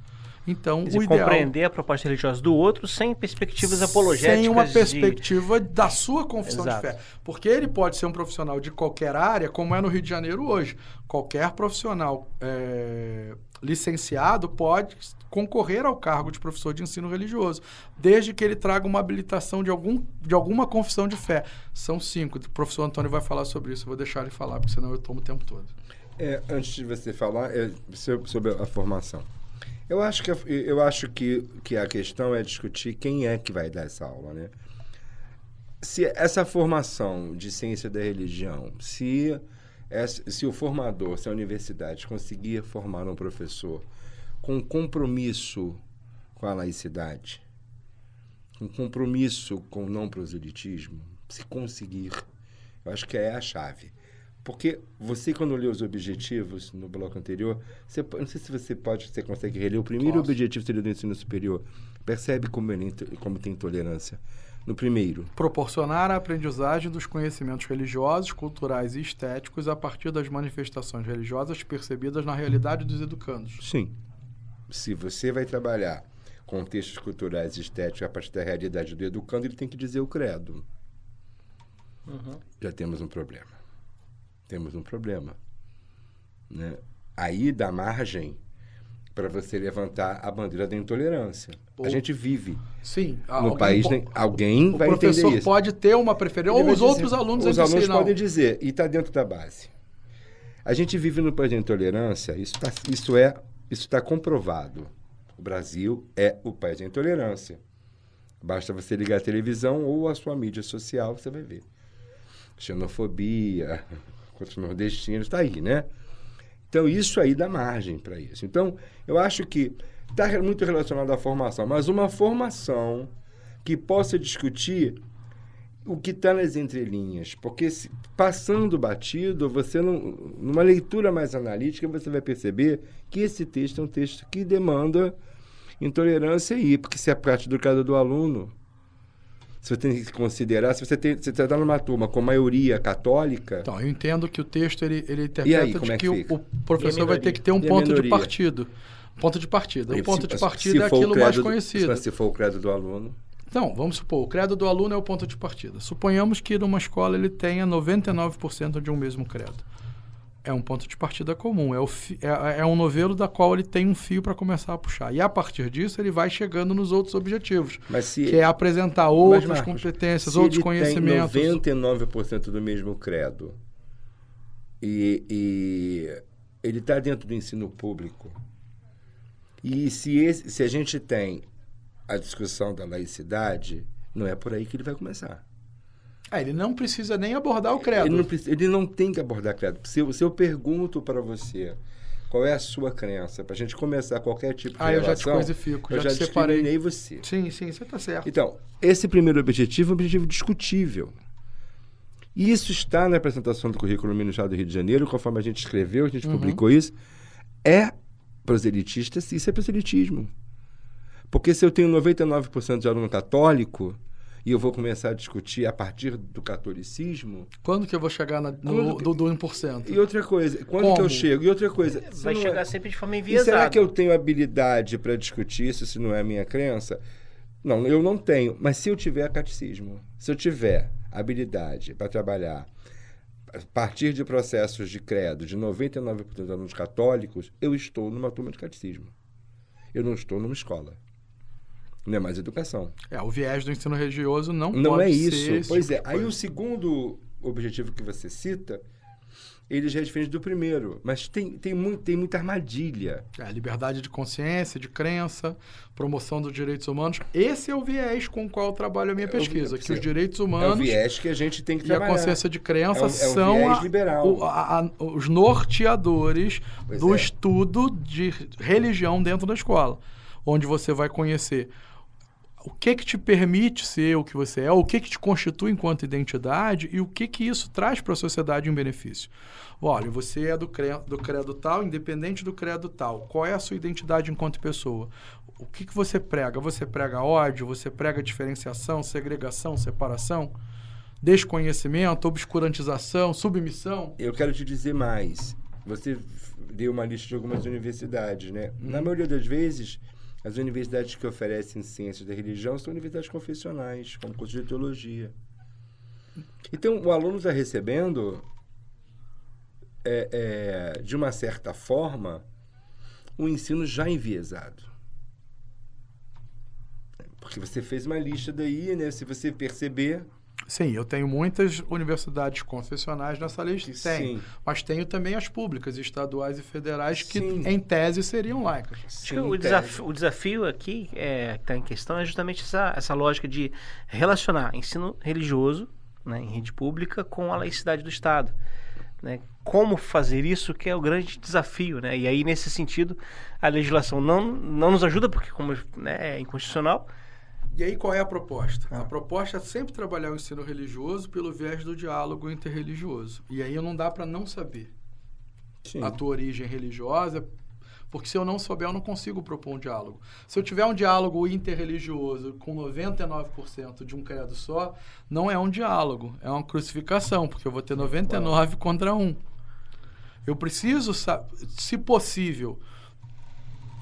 Então, Quer o dizer, ideal compreender a proposta religiosa do outro sem perspectivas apologéticas. sem uma de- perspectiva da sua confissão Exato. de fé. Porque ele pode ser um profissional de qualquer área, como é no Rio de Janeiro hoje. Qualquer profissional é, licenciado pode concorrer ao cargo de professor de ensino religioso, desde que ele traga uma habilitação de, algum, de alguma confissão de fé. São cinco. O professor Antônio vai falar sobre isso. Eu vou deixar ele falar, porque senão eu tomo o tempo todo. É, antes de você falar é, so- sobre a formação. Eu acho, que, eu acho que, que a questão é discutir quem é que vai dar essa aula, né? Se essa formação de ciência da religião, se, se o formador, se a universidade conseguir formar um professor com compromisso com a laicidade, com compromisso com o não proselitismo, se conseguir, eu acho que é a chave. Porque você, quando lê os objetivos no bloco anterior, você, não sei se você pode, você consegue reler. O primeiro Posso. objetivo seria do ensino superior. Percebe como, ele, inte- como tem intolerância. No primeiro, Proporcionar a aprendizagem dos conhecimentos religiosos, culturais e estéticos a partir das manifestações religiosas percebidas na realidade dos educandos. sim. Se você vai trabalhar com textos culturais e estéticos a partir da realidade do educando, ele tem que dizer o credo. Uhum. já temos um problema. Temos um problema. Né? Aí dá margem para você levantar a bandeira da intolerância. Ou- A gente vive Sim. no alguém país, po- né? alguém O vai professor entender isso. pode ter uma preferência, ou os dizer- outros alunos Os alunos dizem, não. podem dizer, e está dentro da base. A gente vive no país da intolerância, isso, tá, isso é isso está comprovado. O Brasil é o país da intolerância. Basta você ligar a televisão ou a sua mídia social, você vai ver. Xenofobia contra os nordestinos, está aí, né? Então, isso aí dá margem para isso. Então, eu acho que está muito relacionado à formação, mas uma formação que possa discutir o que está nas entrelinhas, porque se- passando batido, você não, numa leitura mais analítica, você vai perceber que esse texto é um texto que demanda intolerância aí, porque se é a prática educada do aluno, você tem que considerar, se você está numa turma com maioria católica, Então, eu entendo que o texto ele, ele E interpreta aí, de é que, que o, professor vai ter que ter um ponto de partido. Ponto de partida. O ponto se- de partida é aquilo mais conhecido. Se for o credo do aluno, Então, vamos supor, o credo do aluno é o ponto de partida. Suponhamos que numa escola ele tenha 99% de um mesmo credo. É um ponto de partida comum, é, o fi- é, é um novelo da qual ele tem um fio para começar a puxar. E a partir disso ele vai chegando nos outros objetivos, mas se que é apresentar outras Marcos, competências, outros conhecimentos. Tem 99% do mesmo credo e, e ele está dentro do ensino público. E se, esse- se a gente tem a discussão da laicidade, não é por aí que ele vai começar. Ah, ele não precisa nem abordar o credo. Ele não, ele não tem que abordar credo. Se eu, se eu pergunto para você qual é a sua crença, para a gente começar qualquer tipo de Ah, eu já te relação, coisifico, eu já já te separei. você. Sim, sim, você está certo. Então, esse primeiro objetivo é um objetivo discutível. E isso está na apresentação do currículo ministerial do Rio de Janeiro, conforme a gente escreveu, a gente Uhum. publicou isso. É proselitista, isso é proselitismo. Porque se eu tenho 99% de aluno católico e eu vou começar a discutir a partir do catolicismo. Quando que eu vou chegar na, no, que- do, do 1%? E outra coisa, quando Como? que eu chego? E outra coisa, se Vai é- chegar sempre de forma e enviesada. será que eu tenho habilidade para discutir isso se não é a minha crença? Não, eu não tenho. Mas se eu tiver catecismo, se eu tiver habilidade para trabalhar a partir de processos de credo de 99% de alunos católicos, eu estou numa turma de catecismo. Eu não estou numa escola. Não é mais educação. É, o viés do ensino religioso não, Não pode é ser isso. esse Pois tipo é. de Aí o segundo objetivo que você cita, ele já é diferente do primeiro. Mas tem, tem, muito, tem muita armadilha. É, liberdade de consciência, de crença, promoção dos direitos humanos. Esse é o viés com o qual eu trabalho a minha É o pesquisa, vi- que os direitos É o humanos viés que a gente tem que e a trabalhar. consciência de crença É é são a- o- a- a- os norteadores Pois do é. estudo de religião dentro da escola, onde você vai conhecer o que que te permite ser o que você é, o que que te constitui enquanto identidade e o que que isso traz para a sociedade em benefício. Olha, você é do credo, do credo tal, independente do credo tal. Qual é a sua identidade enquanto pessoa? O que que você prega? Você prega ódio? Você prega diferenciação, segregação, separação? Desconhecimento, obscurantização, submissão? Eu quero te dizer mais. Você deu uma lista de algumas universidades, né? Na Uhum. maioria das vezes, as universidades que oferecem ciências da religião são universidades confessionais, como curso de teologia. Então, o aluno está recebendo, é, é, de uma certa forma, um ensino já enviesado. Porque você fez uma lista daí, né? Se você perceber, Sim, eu tenho muitas universidades confessionais nessa lista. Sim. Mas tenho também as públicas, estaduais e federais, que Sim. em tese seriam laicas. Acho que o, desafio, o desafio aqui é, que está em questão é justamente essa, essa lógica de relacionar ensino religioso né, em rede pública com a laicidade do Estado. Né? Como fazer isso que é o grande desafio. Né? E aí, nesse sentido, a legislação não, não nos ajuda, porque como né, é inconstitucional, E aí qual é a proposta? Ah. A proposta é sempre trabalhar o ensino religioso pelo viés do diálogo interreligioso. E aí não dá para não saber Sim. a tua origem religiosa, porque se eu não souber, eu não consigo propor um diálogo. Se eu tiver um diálogo interreligioso com 99% de um credo só, não é um diálogo, é uma crucificação, porque eu vou ter 99 contra um. Eu preciso, se possível,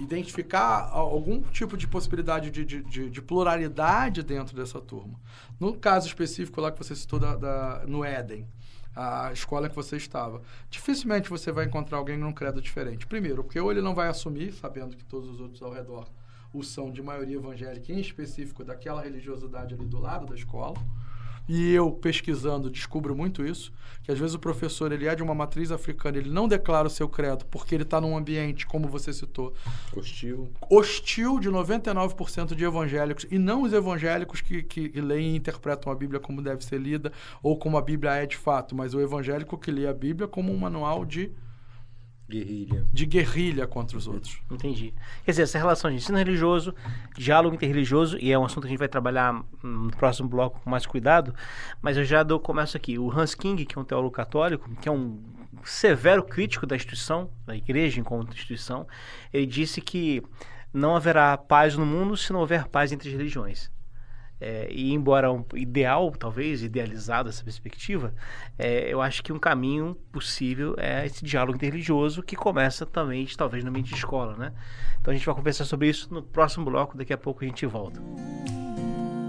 identificar algum tipo de possibilidade de, de- de- de pluralidade dentro dessa turma. No caso específico lá que você citou da, da- no Éden, a escola que você estava, dificilmente você vai encontrar alguém num credo diferente. Primeiro, porque ou ele não vai assumir, sabendo que todos os outros ao redor o são de maioria evangélica, em específico daquela religiosidade ali do lado da escola. E eu, pesquisando, descubro muito isso, que às vezes o professor ele é de uma matriz africana, ele não declara o seu credo porque ele está num ambiente, como você citou, Hostil. hostil de 99% de evangélicos, e não os evangélicos que, que, que leem e interpretam a Bíblia como deve ser lida, ou como a Bíblia é de fato, mas o evangélico que lê a Bíblia como um manual de Guerrilha. de guerrilha contra os outros. Entendi. Quer dizer, essa relação de ensino religioso, diálogo interreligioso, e é um assunto que a gente vai trabalhar hum, no próximo bloco com mais cuidado, mas eu já dou começo aqui. O Hans King, que é um teólogo católico, que é um severo crítico da instituição, da igreja enquanto instituição, ele disse que não haverá paz no mundo se não houver paz entre as religiões. É, e embora um ideal, talvez, idealizado essa perspectiva, é, eu acho que um caminho possível é esse diálogo interreligioso que começa também, talvez, no de escola, né? Então a gente vai conversar sobre isso no próximo bloco, daqui a pouco a gente volta. e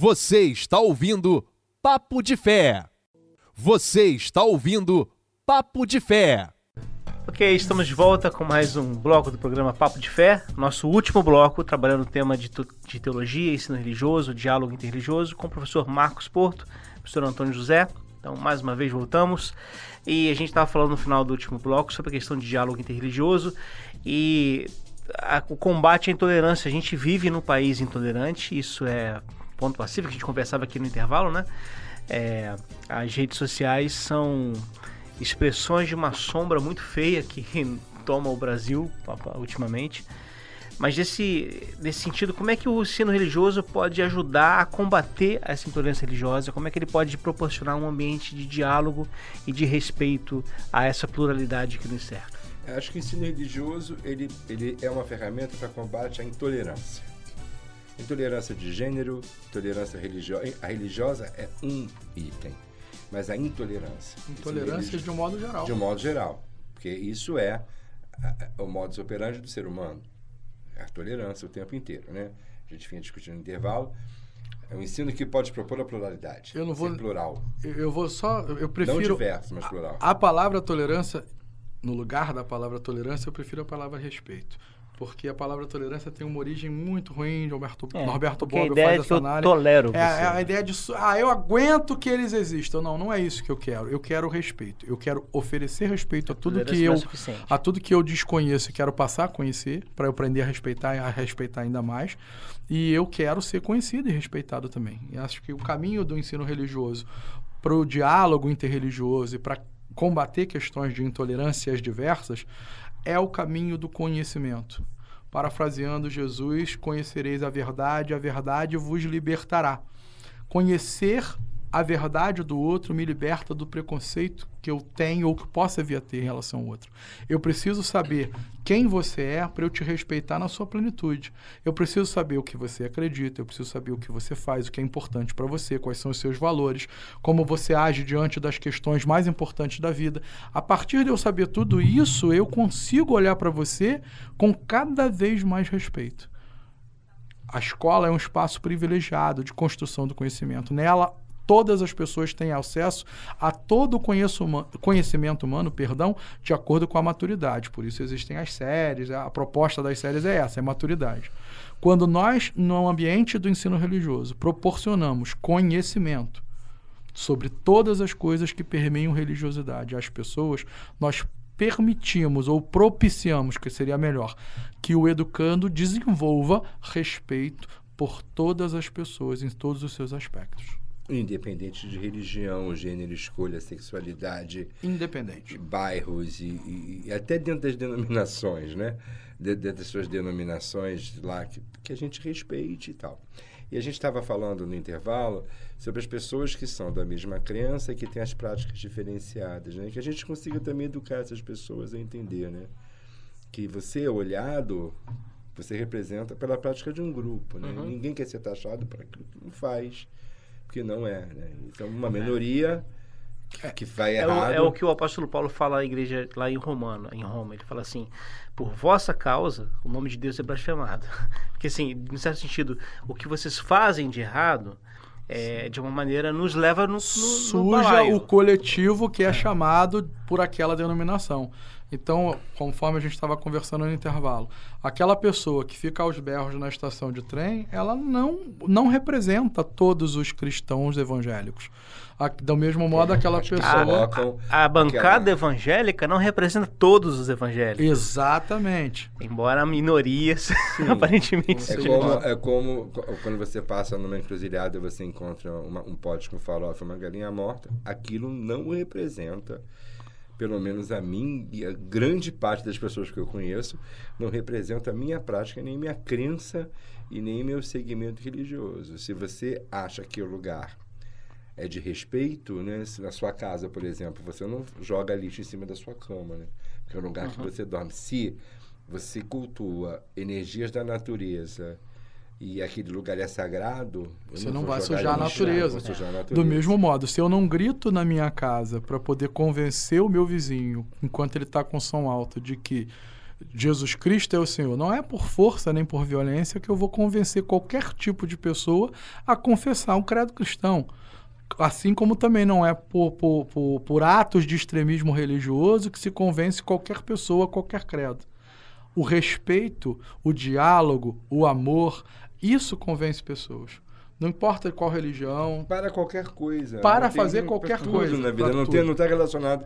Você está ouvindo Papo de Fé. Você está ouvindo Papo de Fé. Ok, estamos de volta com mais um bloco do programa Papo de Fé, nosso último bloco, trabalhando o tema de, de teologia, ensino religioso, diálogo interreligioso, com o professor Marcos Porto, professor Antônio José. Então, mais uma vez, voltamos. E a gente estava falando no final do último bloco sobre a questão de diálogo interreligioso e a- o combate à intolerância. A gente vive num país intolerante, isso é ponto pacífico, a gente conversava aqui no intervalo, né? É, as redes sociais são expressões de uma sombra muito feia que <laughs> toma o Brasil ultimamente. Mas nesse, nesse sentido, como é que o ensino religioso pode ajudar a combater essa intolerância religiosa? Como é que ele pode proporcionar um ambiente de diálogo e de respeito a essa pluralidade que nos cerca? Acho que o ensino religioso ele, ele é uma ferramenta para combate à intolerância. Intolerância de gênero, intolerância religiosa. A religiosa é um item, mas a intolerância. Intolerância Isso de um modo geral. de um modo geral. Porque isso é a- a- o modus operandi do ser humano. É a tolerância o tempo inteiro, né? A gente vinha discutindo no intervalo. É um ensino que pode propor a pluralidade. Eu não vou- plural. Eu vou só. Eu Não prefiro. diverso, mas plural. A palavra tolerância, no lugar da palavra tolerância, eu prefiro a palavra respeito. Porque a palavra tolerância tem uma origem muito ruim de Alberto, É, Norberto porque a Bobbio ideia faz é que essa eu análise. tolero É, é a ideia de, ah, eu aguento que eles existam. Não, não é isso que eu quero. Eu quero respeito. Eu quero oferecer respeito a tudo que não eu é a tudo que eu desconheço e quero passar a conhecer para eu aprender a respeitar e a respeitar ainda mais. E eu quero ser conhecido e respeitado também. E acho que o caminho do ensino religioso para o diálogo interreligioso e para combater questões de intolerâncias diversas é o caminho do conhecimento. Parafraseando Jesus, conhecereis a verdade, a verdade vos libertará. Conhecer a verdade do outro me liberta do preconceito que eu tenho ou que possa vir a ter em relação ao outro. Eu preciso saber quem você é para eu te respeitar na sua plenitude. Eu preciso saber o que você acredita, eu preciso saber o que você faz, o que é importante para você, quais são os seus valores, como você age diante das questões mais importantes da vida. A partir de eu saber tudo isso, eu consigo olhar para você com cada vez mais respeito. A escola é um espaço privilegiado de construção do conhecimento. Nela, todas as pessoas têm acesso a todo o conhecimento humano, perdão, de acordo com a maturidade. Por isso existem as séries. A proposta das séries é essa, é maturidade. Quando nós, no ambiente do ensino religioso, proporcionamos conhecimento sobre todas as coisas que permeiam religiosidade às pessoas, nós permitimos ou propiciamos, que seria melhor, que o educando desenvolva respeito por todas as pessoas em todos os seus aspectos. Independente de religião, gênero, escolha, sexualidade, Independente. bairros e, e- e até dentro das denominações, né? De- Dentro das suas denominações lá, que, que a gente respeite e tal. E a gente estava falando no intervalo sobre as pessoas que são da mesma crença e que têm as práticas diferenciadas, né? Que a gente consiga também educar essas pessoas a entender, né? Que você é olhado, você representa pela prática de um grupo, né? Ninguém quer ser taxado para aquilo que não faz, porque não é, né? Então, uma minoria que, que vai É o, errado... é o que o apóstolo Paulo fala à igreja lá em Romano, em Roma. Ele fala assim: por vossa causa, o nome de Deus é blasfemado. <laughs> Porque, assim, em certo sentido, o que vocês fazem de errado, é, de uma maneira, nos leva no, no, no suja balaio. o coletivo que é chamado por aquela denominação. Então, conforme a gente estava conversando no intervalo, aquela pessoa que fica aos berros na estação de trem, ela não, não representa todos os cristãos evangélicos. A- do mesmo modo, aquela pessoa. colocam A bancada aquela- evangélica não representa todos os evangélicos. Exatamente. Embora minorias, <laughs> aparentemente, É como, é como co- quando você passa numa encruzilhada e você encontra uma- um pote com farofa e uma galinha morta, aquilo não representa, pelo menos a mim e a grande parte das pessoas que eu conheço, não representa a minha prática, nem minha crença e nem meu segmento religioso. Se você acha que o lugar é de respeito, né? Se na sua casa, por exemplo, você não joga lixo em cima da sua cama, né? Porque é o lugar que você dorme. Se você cultua energias da natureza e aquele lugar é sagrado, Você não vou vai sujar a não natureza. vou sujar a Do natureza. mesmo modo, se eu não grito na minha casa para poder convencer o meu vizinho, enquanto ele está com som alto, de que Jesus Cristo é o Senhor, não é por força nem por violência que eu vou convencer qualquer tipo de pessoa a confessar um credo cristão. Assim como também não é por, por, por, por atos de extremismo religioso que se convence qualquer pessoa a qualquer credo. O respeito, o diálogo, o amor, isso convence pessoas. Não importa qual religião, Para qualquer coisa. Para Não tem- fazer qualquer tudo coisa, na vida. Não tudo. está relacionado.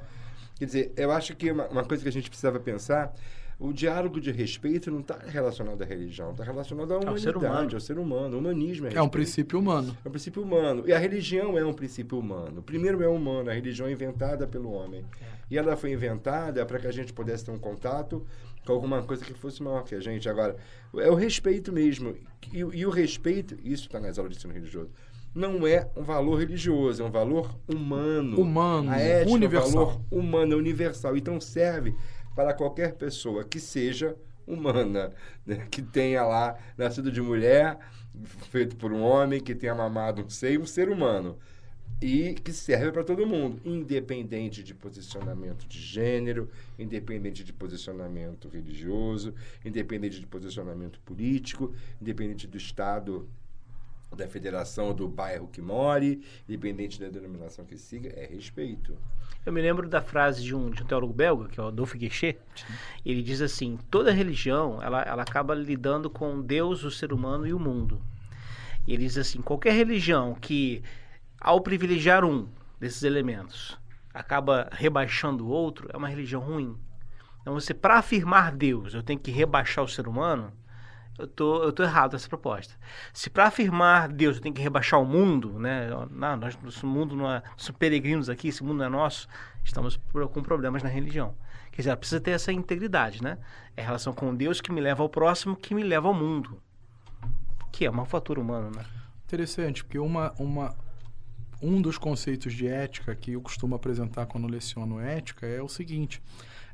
Quer dizer, eu acho que uma, uma coisa que a gente precisava pensar, o diálogo de respeito não está relacionado à religião, está relacionado à Ao ser humanidade, humano. ao ser humano. O humanismo é, é um respeito. princípio humano. É um princípio humano. E a religião é um princípio humano. Primeiro é humano, a religião é inventada pelo homem. E ela foi inventada para que a gente pudesse ter um contato com alguma coisa que fosse maior que a gente. Agora, é o respeito mesmo. E, e o respeito, isso está nas aulas de ensino religioso, não é um valor religioso, é um valor humano. Humano, a ética universal. é um valor humano, é universal. Então serve para qualquer pessoa que seja humana, né? que tenha lá nascido de mulher, feito por um homem, que tenha mamado um seio, um ser humano. E que serve para todo mundo, independente de posicionamento de gênero, independente de posicionamento religioso, independente de posicionamento político, independente do estado da federação do bairro que more, independente da denominação que siga, é respeito. Eu me lembro da frase de um, de um teólogo belga, que é o Adolphe Guichet. Ele diz assim: toda religião ela, ela acaba lidando com Deus, o ser humano e o mundo. Ele diz assim: qualquer religião que, ao privilegiar um desses elementos, acaba rebaixando o outro, é uma religião ruim. Então, você, para afirmar Deus, eu tenho que rebaixar o ser humano, eu tô, eu tô errado nessa proposta. Se para afirmar Deus eu tenho que rebaixar o mundo, né? Não, nós, nosso mundo não é, somos peregrinos aqui, esse mundo não é nosso, estamos com problemas na religião. Quer dizer, ela precisa ter essa integridade, né? É a relação com Deus que me leva ao próximo, que me leva ao mundo. Que é uma fatura humana, né? Interessante, porque uma, uma, um dos conceitos de ética que eu costumo apresentar quando leciono ética é o seguinte: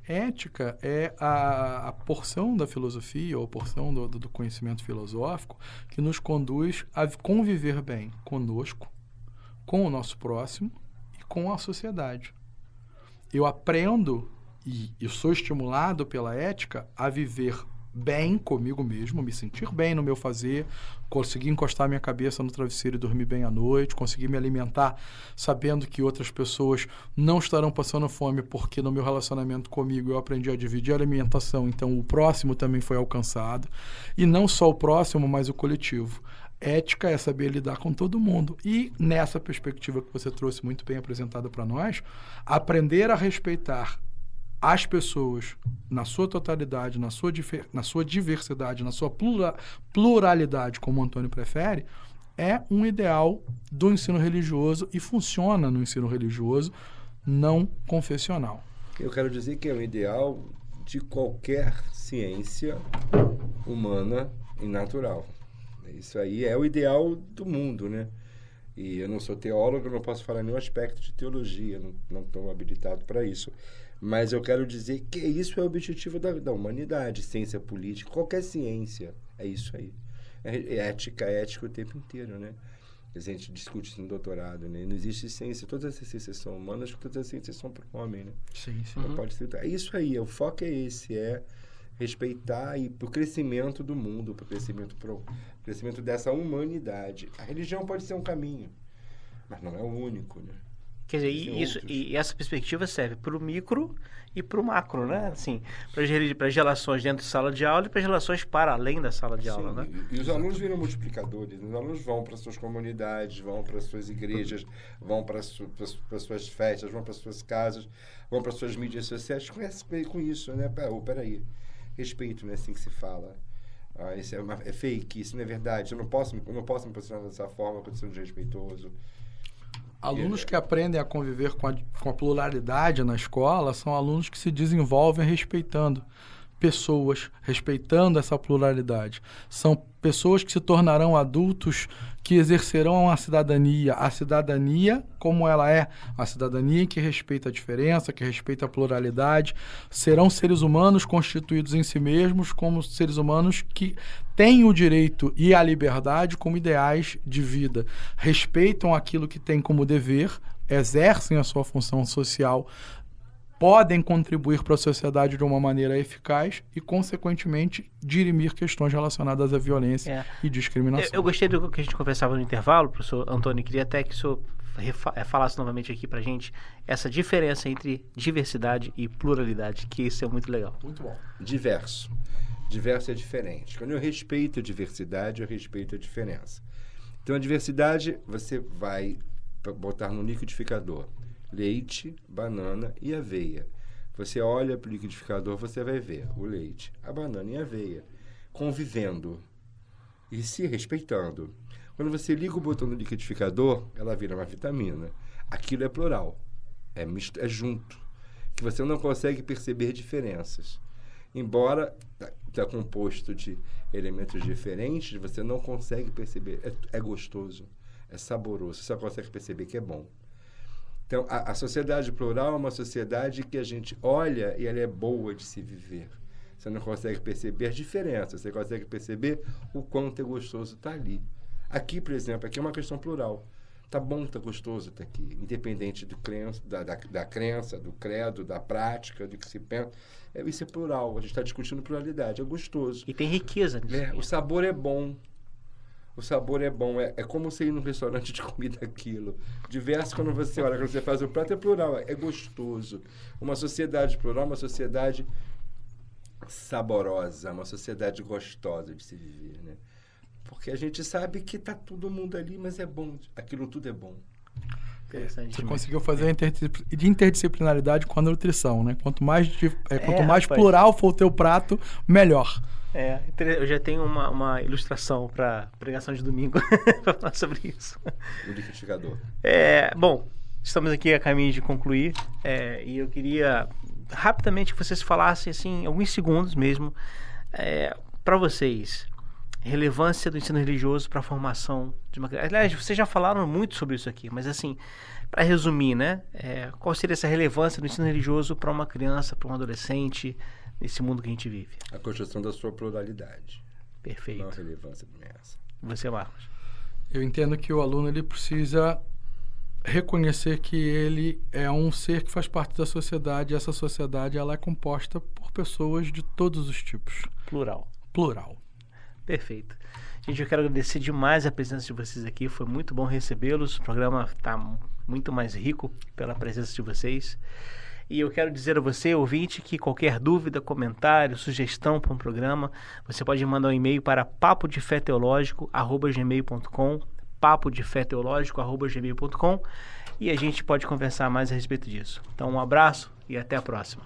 ética é a, a porção da filosofia ou a porção do, do conhecimento filosófico que nos conduz a conviver bem conosco, com o nosso próximo e com a sociedade. Eu aprendo e eu sou estimulado pela ética a viver bem comigo mesmo, me sentir bem no meu fazer, conseguir encostar minha cabeça no travesseiro e dormir bem à noite, conseguir me alimentar sabendo que outras pessoas não estarão passando fome porque no meu relacionamento comigo eu aprendi a dividir a alimentação, então o próximo também foi alcançado, e não só o próximo, mas o coletivo. Ética é saber lidar com todo mundo. E nessa perspectiva que você trouxe muito bem apresentada para nós, aprender a respeitar as pessoas na sua totalidade, na sua, na sua diversidade, na sua plura- pluralidade, como o Antônio prefere, é um ideal do ensino religioso e funciona no ensino religioso não confessional. Eu quero dizer que é o ideal de qualquer ciência humana e natural. Isso aí é o ideal do mundo, né? E eu não sou teólogo, não posso falar nenhum aspecto de teologia, não estou habilitado para isso. Mas eu quero dizer que isso é o objetivo da, da humanidade, ciência política, qualquer ciência. É isso aí. É, é ética, é ética o tempo inteiro, né? A gente discute isso no doutorado, né? Não existe ciência, todas as ciências são humanas, todas as ciências são para o homem, né? Sim, sim. Não pode ser. É isso aí, o foco é esse, é respeitar e pro crescimento do mundo, pro crescimento pro crescimento dessa humanidade. A religião pode ser um caminho, mas não é o único, né? Quer dizer, e, isso, e essa perspectiva serve para o micro e para o macro, né? Assim, para as relações dentro de sala de aula e para as relações para além da sala de aula, Sim, né? e, e os alunos viram multiplicadores. Os alunos vão para suas comunidades, vão para suas igrejas, vão para su, para suas festas, vão para suas casas, vão para suas mídias sociais. Conhece com isso, né? Oh, peraí. Respeito, não é assim que se fala. Ah, isso é, uma, é fake, isso não é verdade. Eu não posso, eu não posso me posicionar dessa forma, quando sou desrespeitoso. Alunos que aprendem a conviver com a, com a pluralidade na escola são alunos que se desenvolvem respeitando pessoas, respeitando essa pluralidade. São pessoas que se tornarão adultos que exercerão a cidadania, a cidadania como ela é, a cidadania que respeita a diferença, que respeita a pluralidade, serão seres humanos constituídos em si mesmos como seres humanos que têm o direito e a liberdade como ideais de vida, respeitam aquilo que têm como dever, exercem a sua função social podem contribuir para a sociedade de uma maneira eficaz e, consequentemente, dirimir questões relacionadas à violência É. e discriminação. Eu, eu gostei do que a gente conversava no intervalo, professor Antônio. Queria até que o senhor eh, falasse novamente aqui pra gente essa diferença entre diversidade e pluralidade, que isso é muito legal. Muito bom. Diverso. Diverso é diferente. Quando eu respeito a diversidade, eu respeito a diferença. Então, a diversidade, você vai botar no liquidificador leite, banana e aveia. Você olha para o liquidificador, você vai ver o leite, a banana e a aveia convivendo e se respeitando. Quando você liga o botão do liquidificador, ela vira uma vitamina. Aquilo é plural, é, misto, é junto, que você não consegue perceber diferenças. Embora está composto de elementos diferentes, você não consegue perceber. É, é gostoso, é saboroso, você só consegue perceber que é bom. Então, a, a sociedade plural é uma sociedade que a gente olha e ela é boa de se viver. Você não consegue perceber as diferenças, você consegue perceber o quanto é gostoso estar ali. Aqui, por exemplo, aqui é uma questão plural. Tá bom, tá gostoso estar aqui, independente do crença, da, da, da crença, do credo, da prática, do que se pensa. É, isso é plural, a gente está discutindo pluralidade, é gostoso. E tem riqueza nisso. É, o sabor é bom. O sabor é bom. É, é como você ir num restaurante de comida aquilo. Diverso quando você olha, quando você faz o prato, é plural, é gostoso. Uma sociedade plural, uma sociedade saborosa, uma sociedade gostosa de se viver, né? Porque a gente sabe que tá todo mundo ali, mas é bom. Aquilo tudo é bom. Interessante Você conseguiu fazer a interdiscip- de interdisciplinaridade com a nutrição, né? Quanto mais, é, quanto É, mais rapaz. plural for o teu prato, melhor. É, eu já tenho uma, uma ilustração para pregação de domingo <laughs> para falar sobre isso. O liquidificador. É, bom, estamos aqui a caminho de concluir é, e eu queria rapidamente que vocês falassem, assim, alguns segundos mesmo, para vocês, relevância do ensino religioso para a formação de uma criança. Aliás, vocês já falaram muito sobre isso aqui, mas assim, para resumir, né? é, qual seria essa relevância do ensino religioso para uma criança, para um adolescente, nesse mundo que a gente vive? A construção da sua pluralidade. Não a Perfeito. relevância imensa. Você, Marcos. Eu entendo que o aluno ele precisa reconhecer que ele é um ser que faz parte da sociedade e essa sociedade ela é composta por pessoas de todos os tipos. Plural. Plural. Perfeito. Gente, eu quero agradecer demais a presença de vocês aqui. Foi muito bom recebê-los. O programa está muito mais rico pela presença de vocês. E eu quero dizer a você, ouvinte, que qualquer dúvida, comentário, sugestão para um programa, você pode mandar um e-mail para papodefeteológico.gmail.com papodefeteológico.gmail.com e a gente pode conversar mais a respeito disso. Então, um abraço e até a próxima.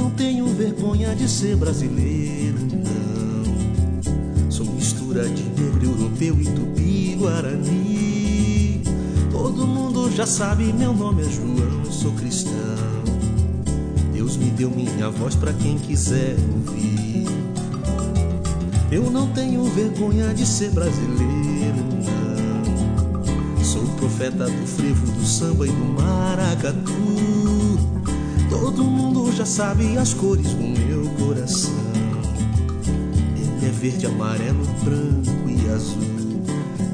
Não tenho vergonha de ser brasileiro, não. Sou mistura de negro, europeu e tupi-guarani. Todo mundo já sabe, meu nome é João, sou cristão. Deus me deu minha voz pra quem quiser ouvir. Eu não tenho vergonha de ser brasileiro, não. Sou profeta do frevo, do samba e do maracatu. Todo mundo já sabe as cores do meu coração. Ele é verde, amarelo, branco e azul.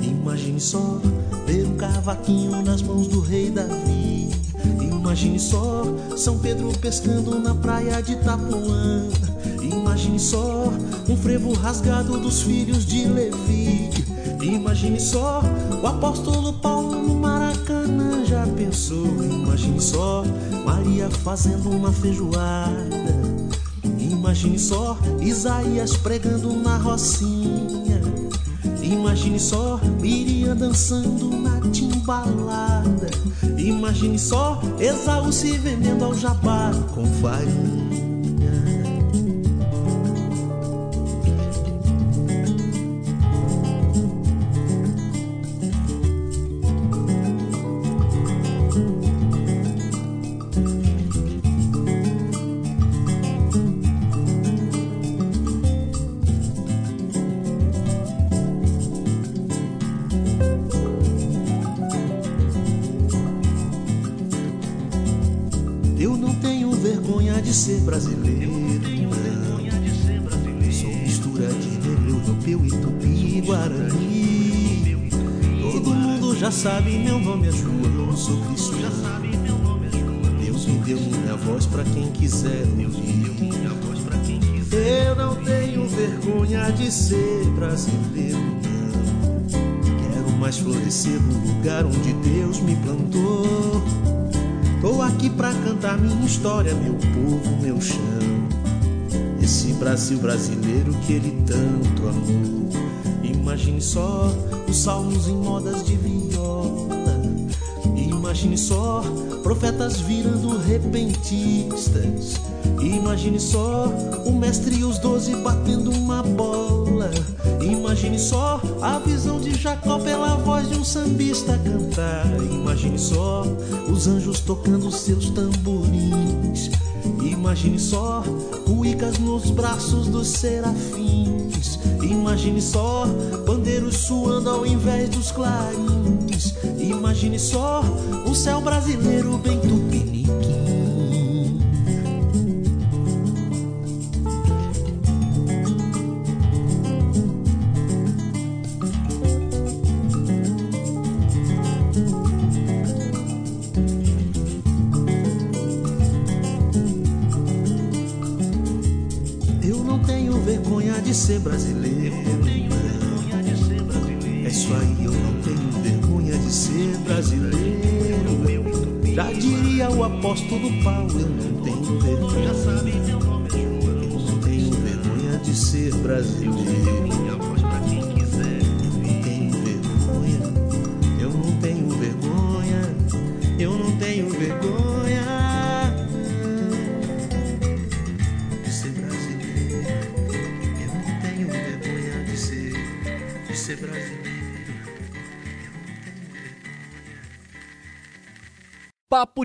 Imagine só ver um cavaquinho nas mãos do rei Davi. Imagine só São Pedro pescando na praia de Itapuã. Imagine só um frevo rasgado dos filhos de Levi. Imagine só o apóstolo Paulo. Já pensou? Imagine só Maria fazendo uma feijoada. Imagine só Isaías pregando na rocinha. Imagine só Miriam dançando na timbalada. Imagine só Esaú se vendendo ao jabá com farinha. Quem quiser ouvir. Eu não tenho vergonha de ser brasileiro, não. Quero mais florescer no lugar onde Deus me plantou. Tô aqui pra cantar minha história, meu povo, meu chão. Esse Brasil brasileiro que ele tanto amou. Imagine só os salmos em modas de viola. Imagine só profetas virando repentistas. Imagine só o mestre e os doze batendo uma bola. Imagine só a visão de Jacó pela voz de um sambista cantar. Imagine só os anjos tocando seus tamborins. Imagine só cuicas nos braços dos serafins. Imagine só bandeiros suando ao invés dos clarins. Imagine só o céu brasileiro bem tupiniquim.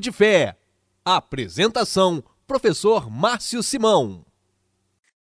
De Fé. Apresentação: Professor Márcio Simão.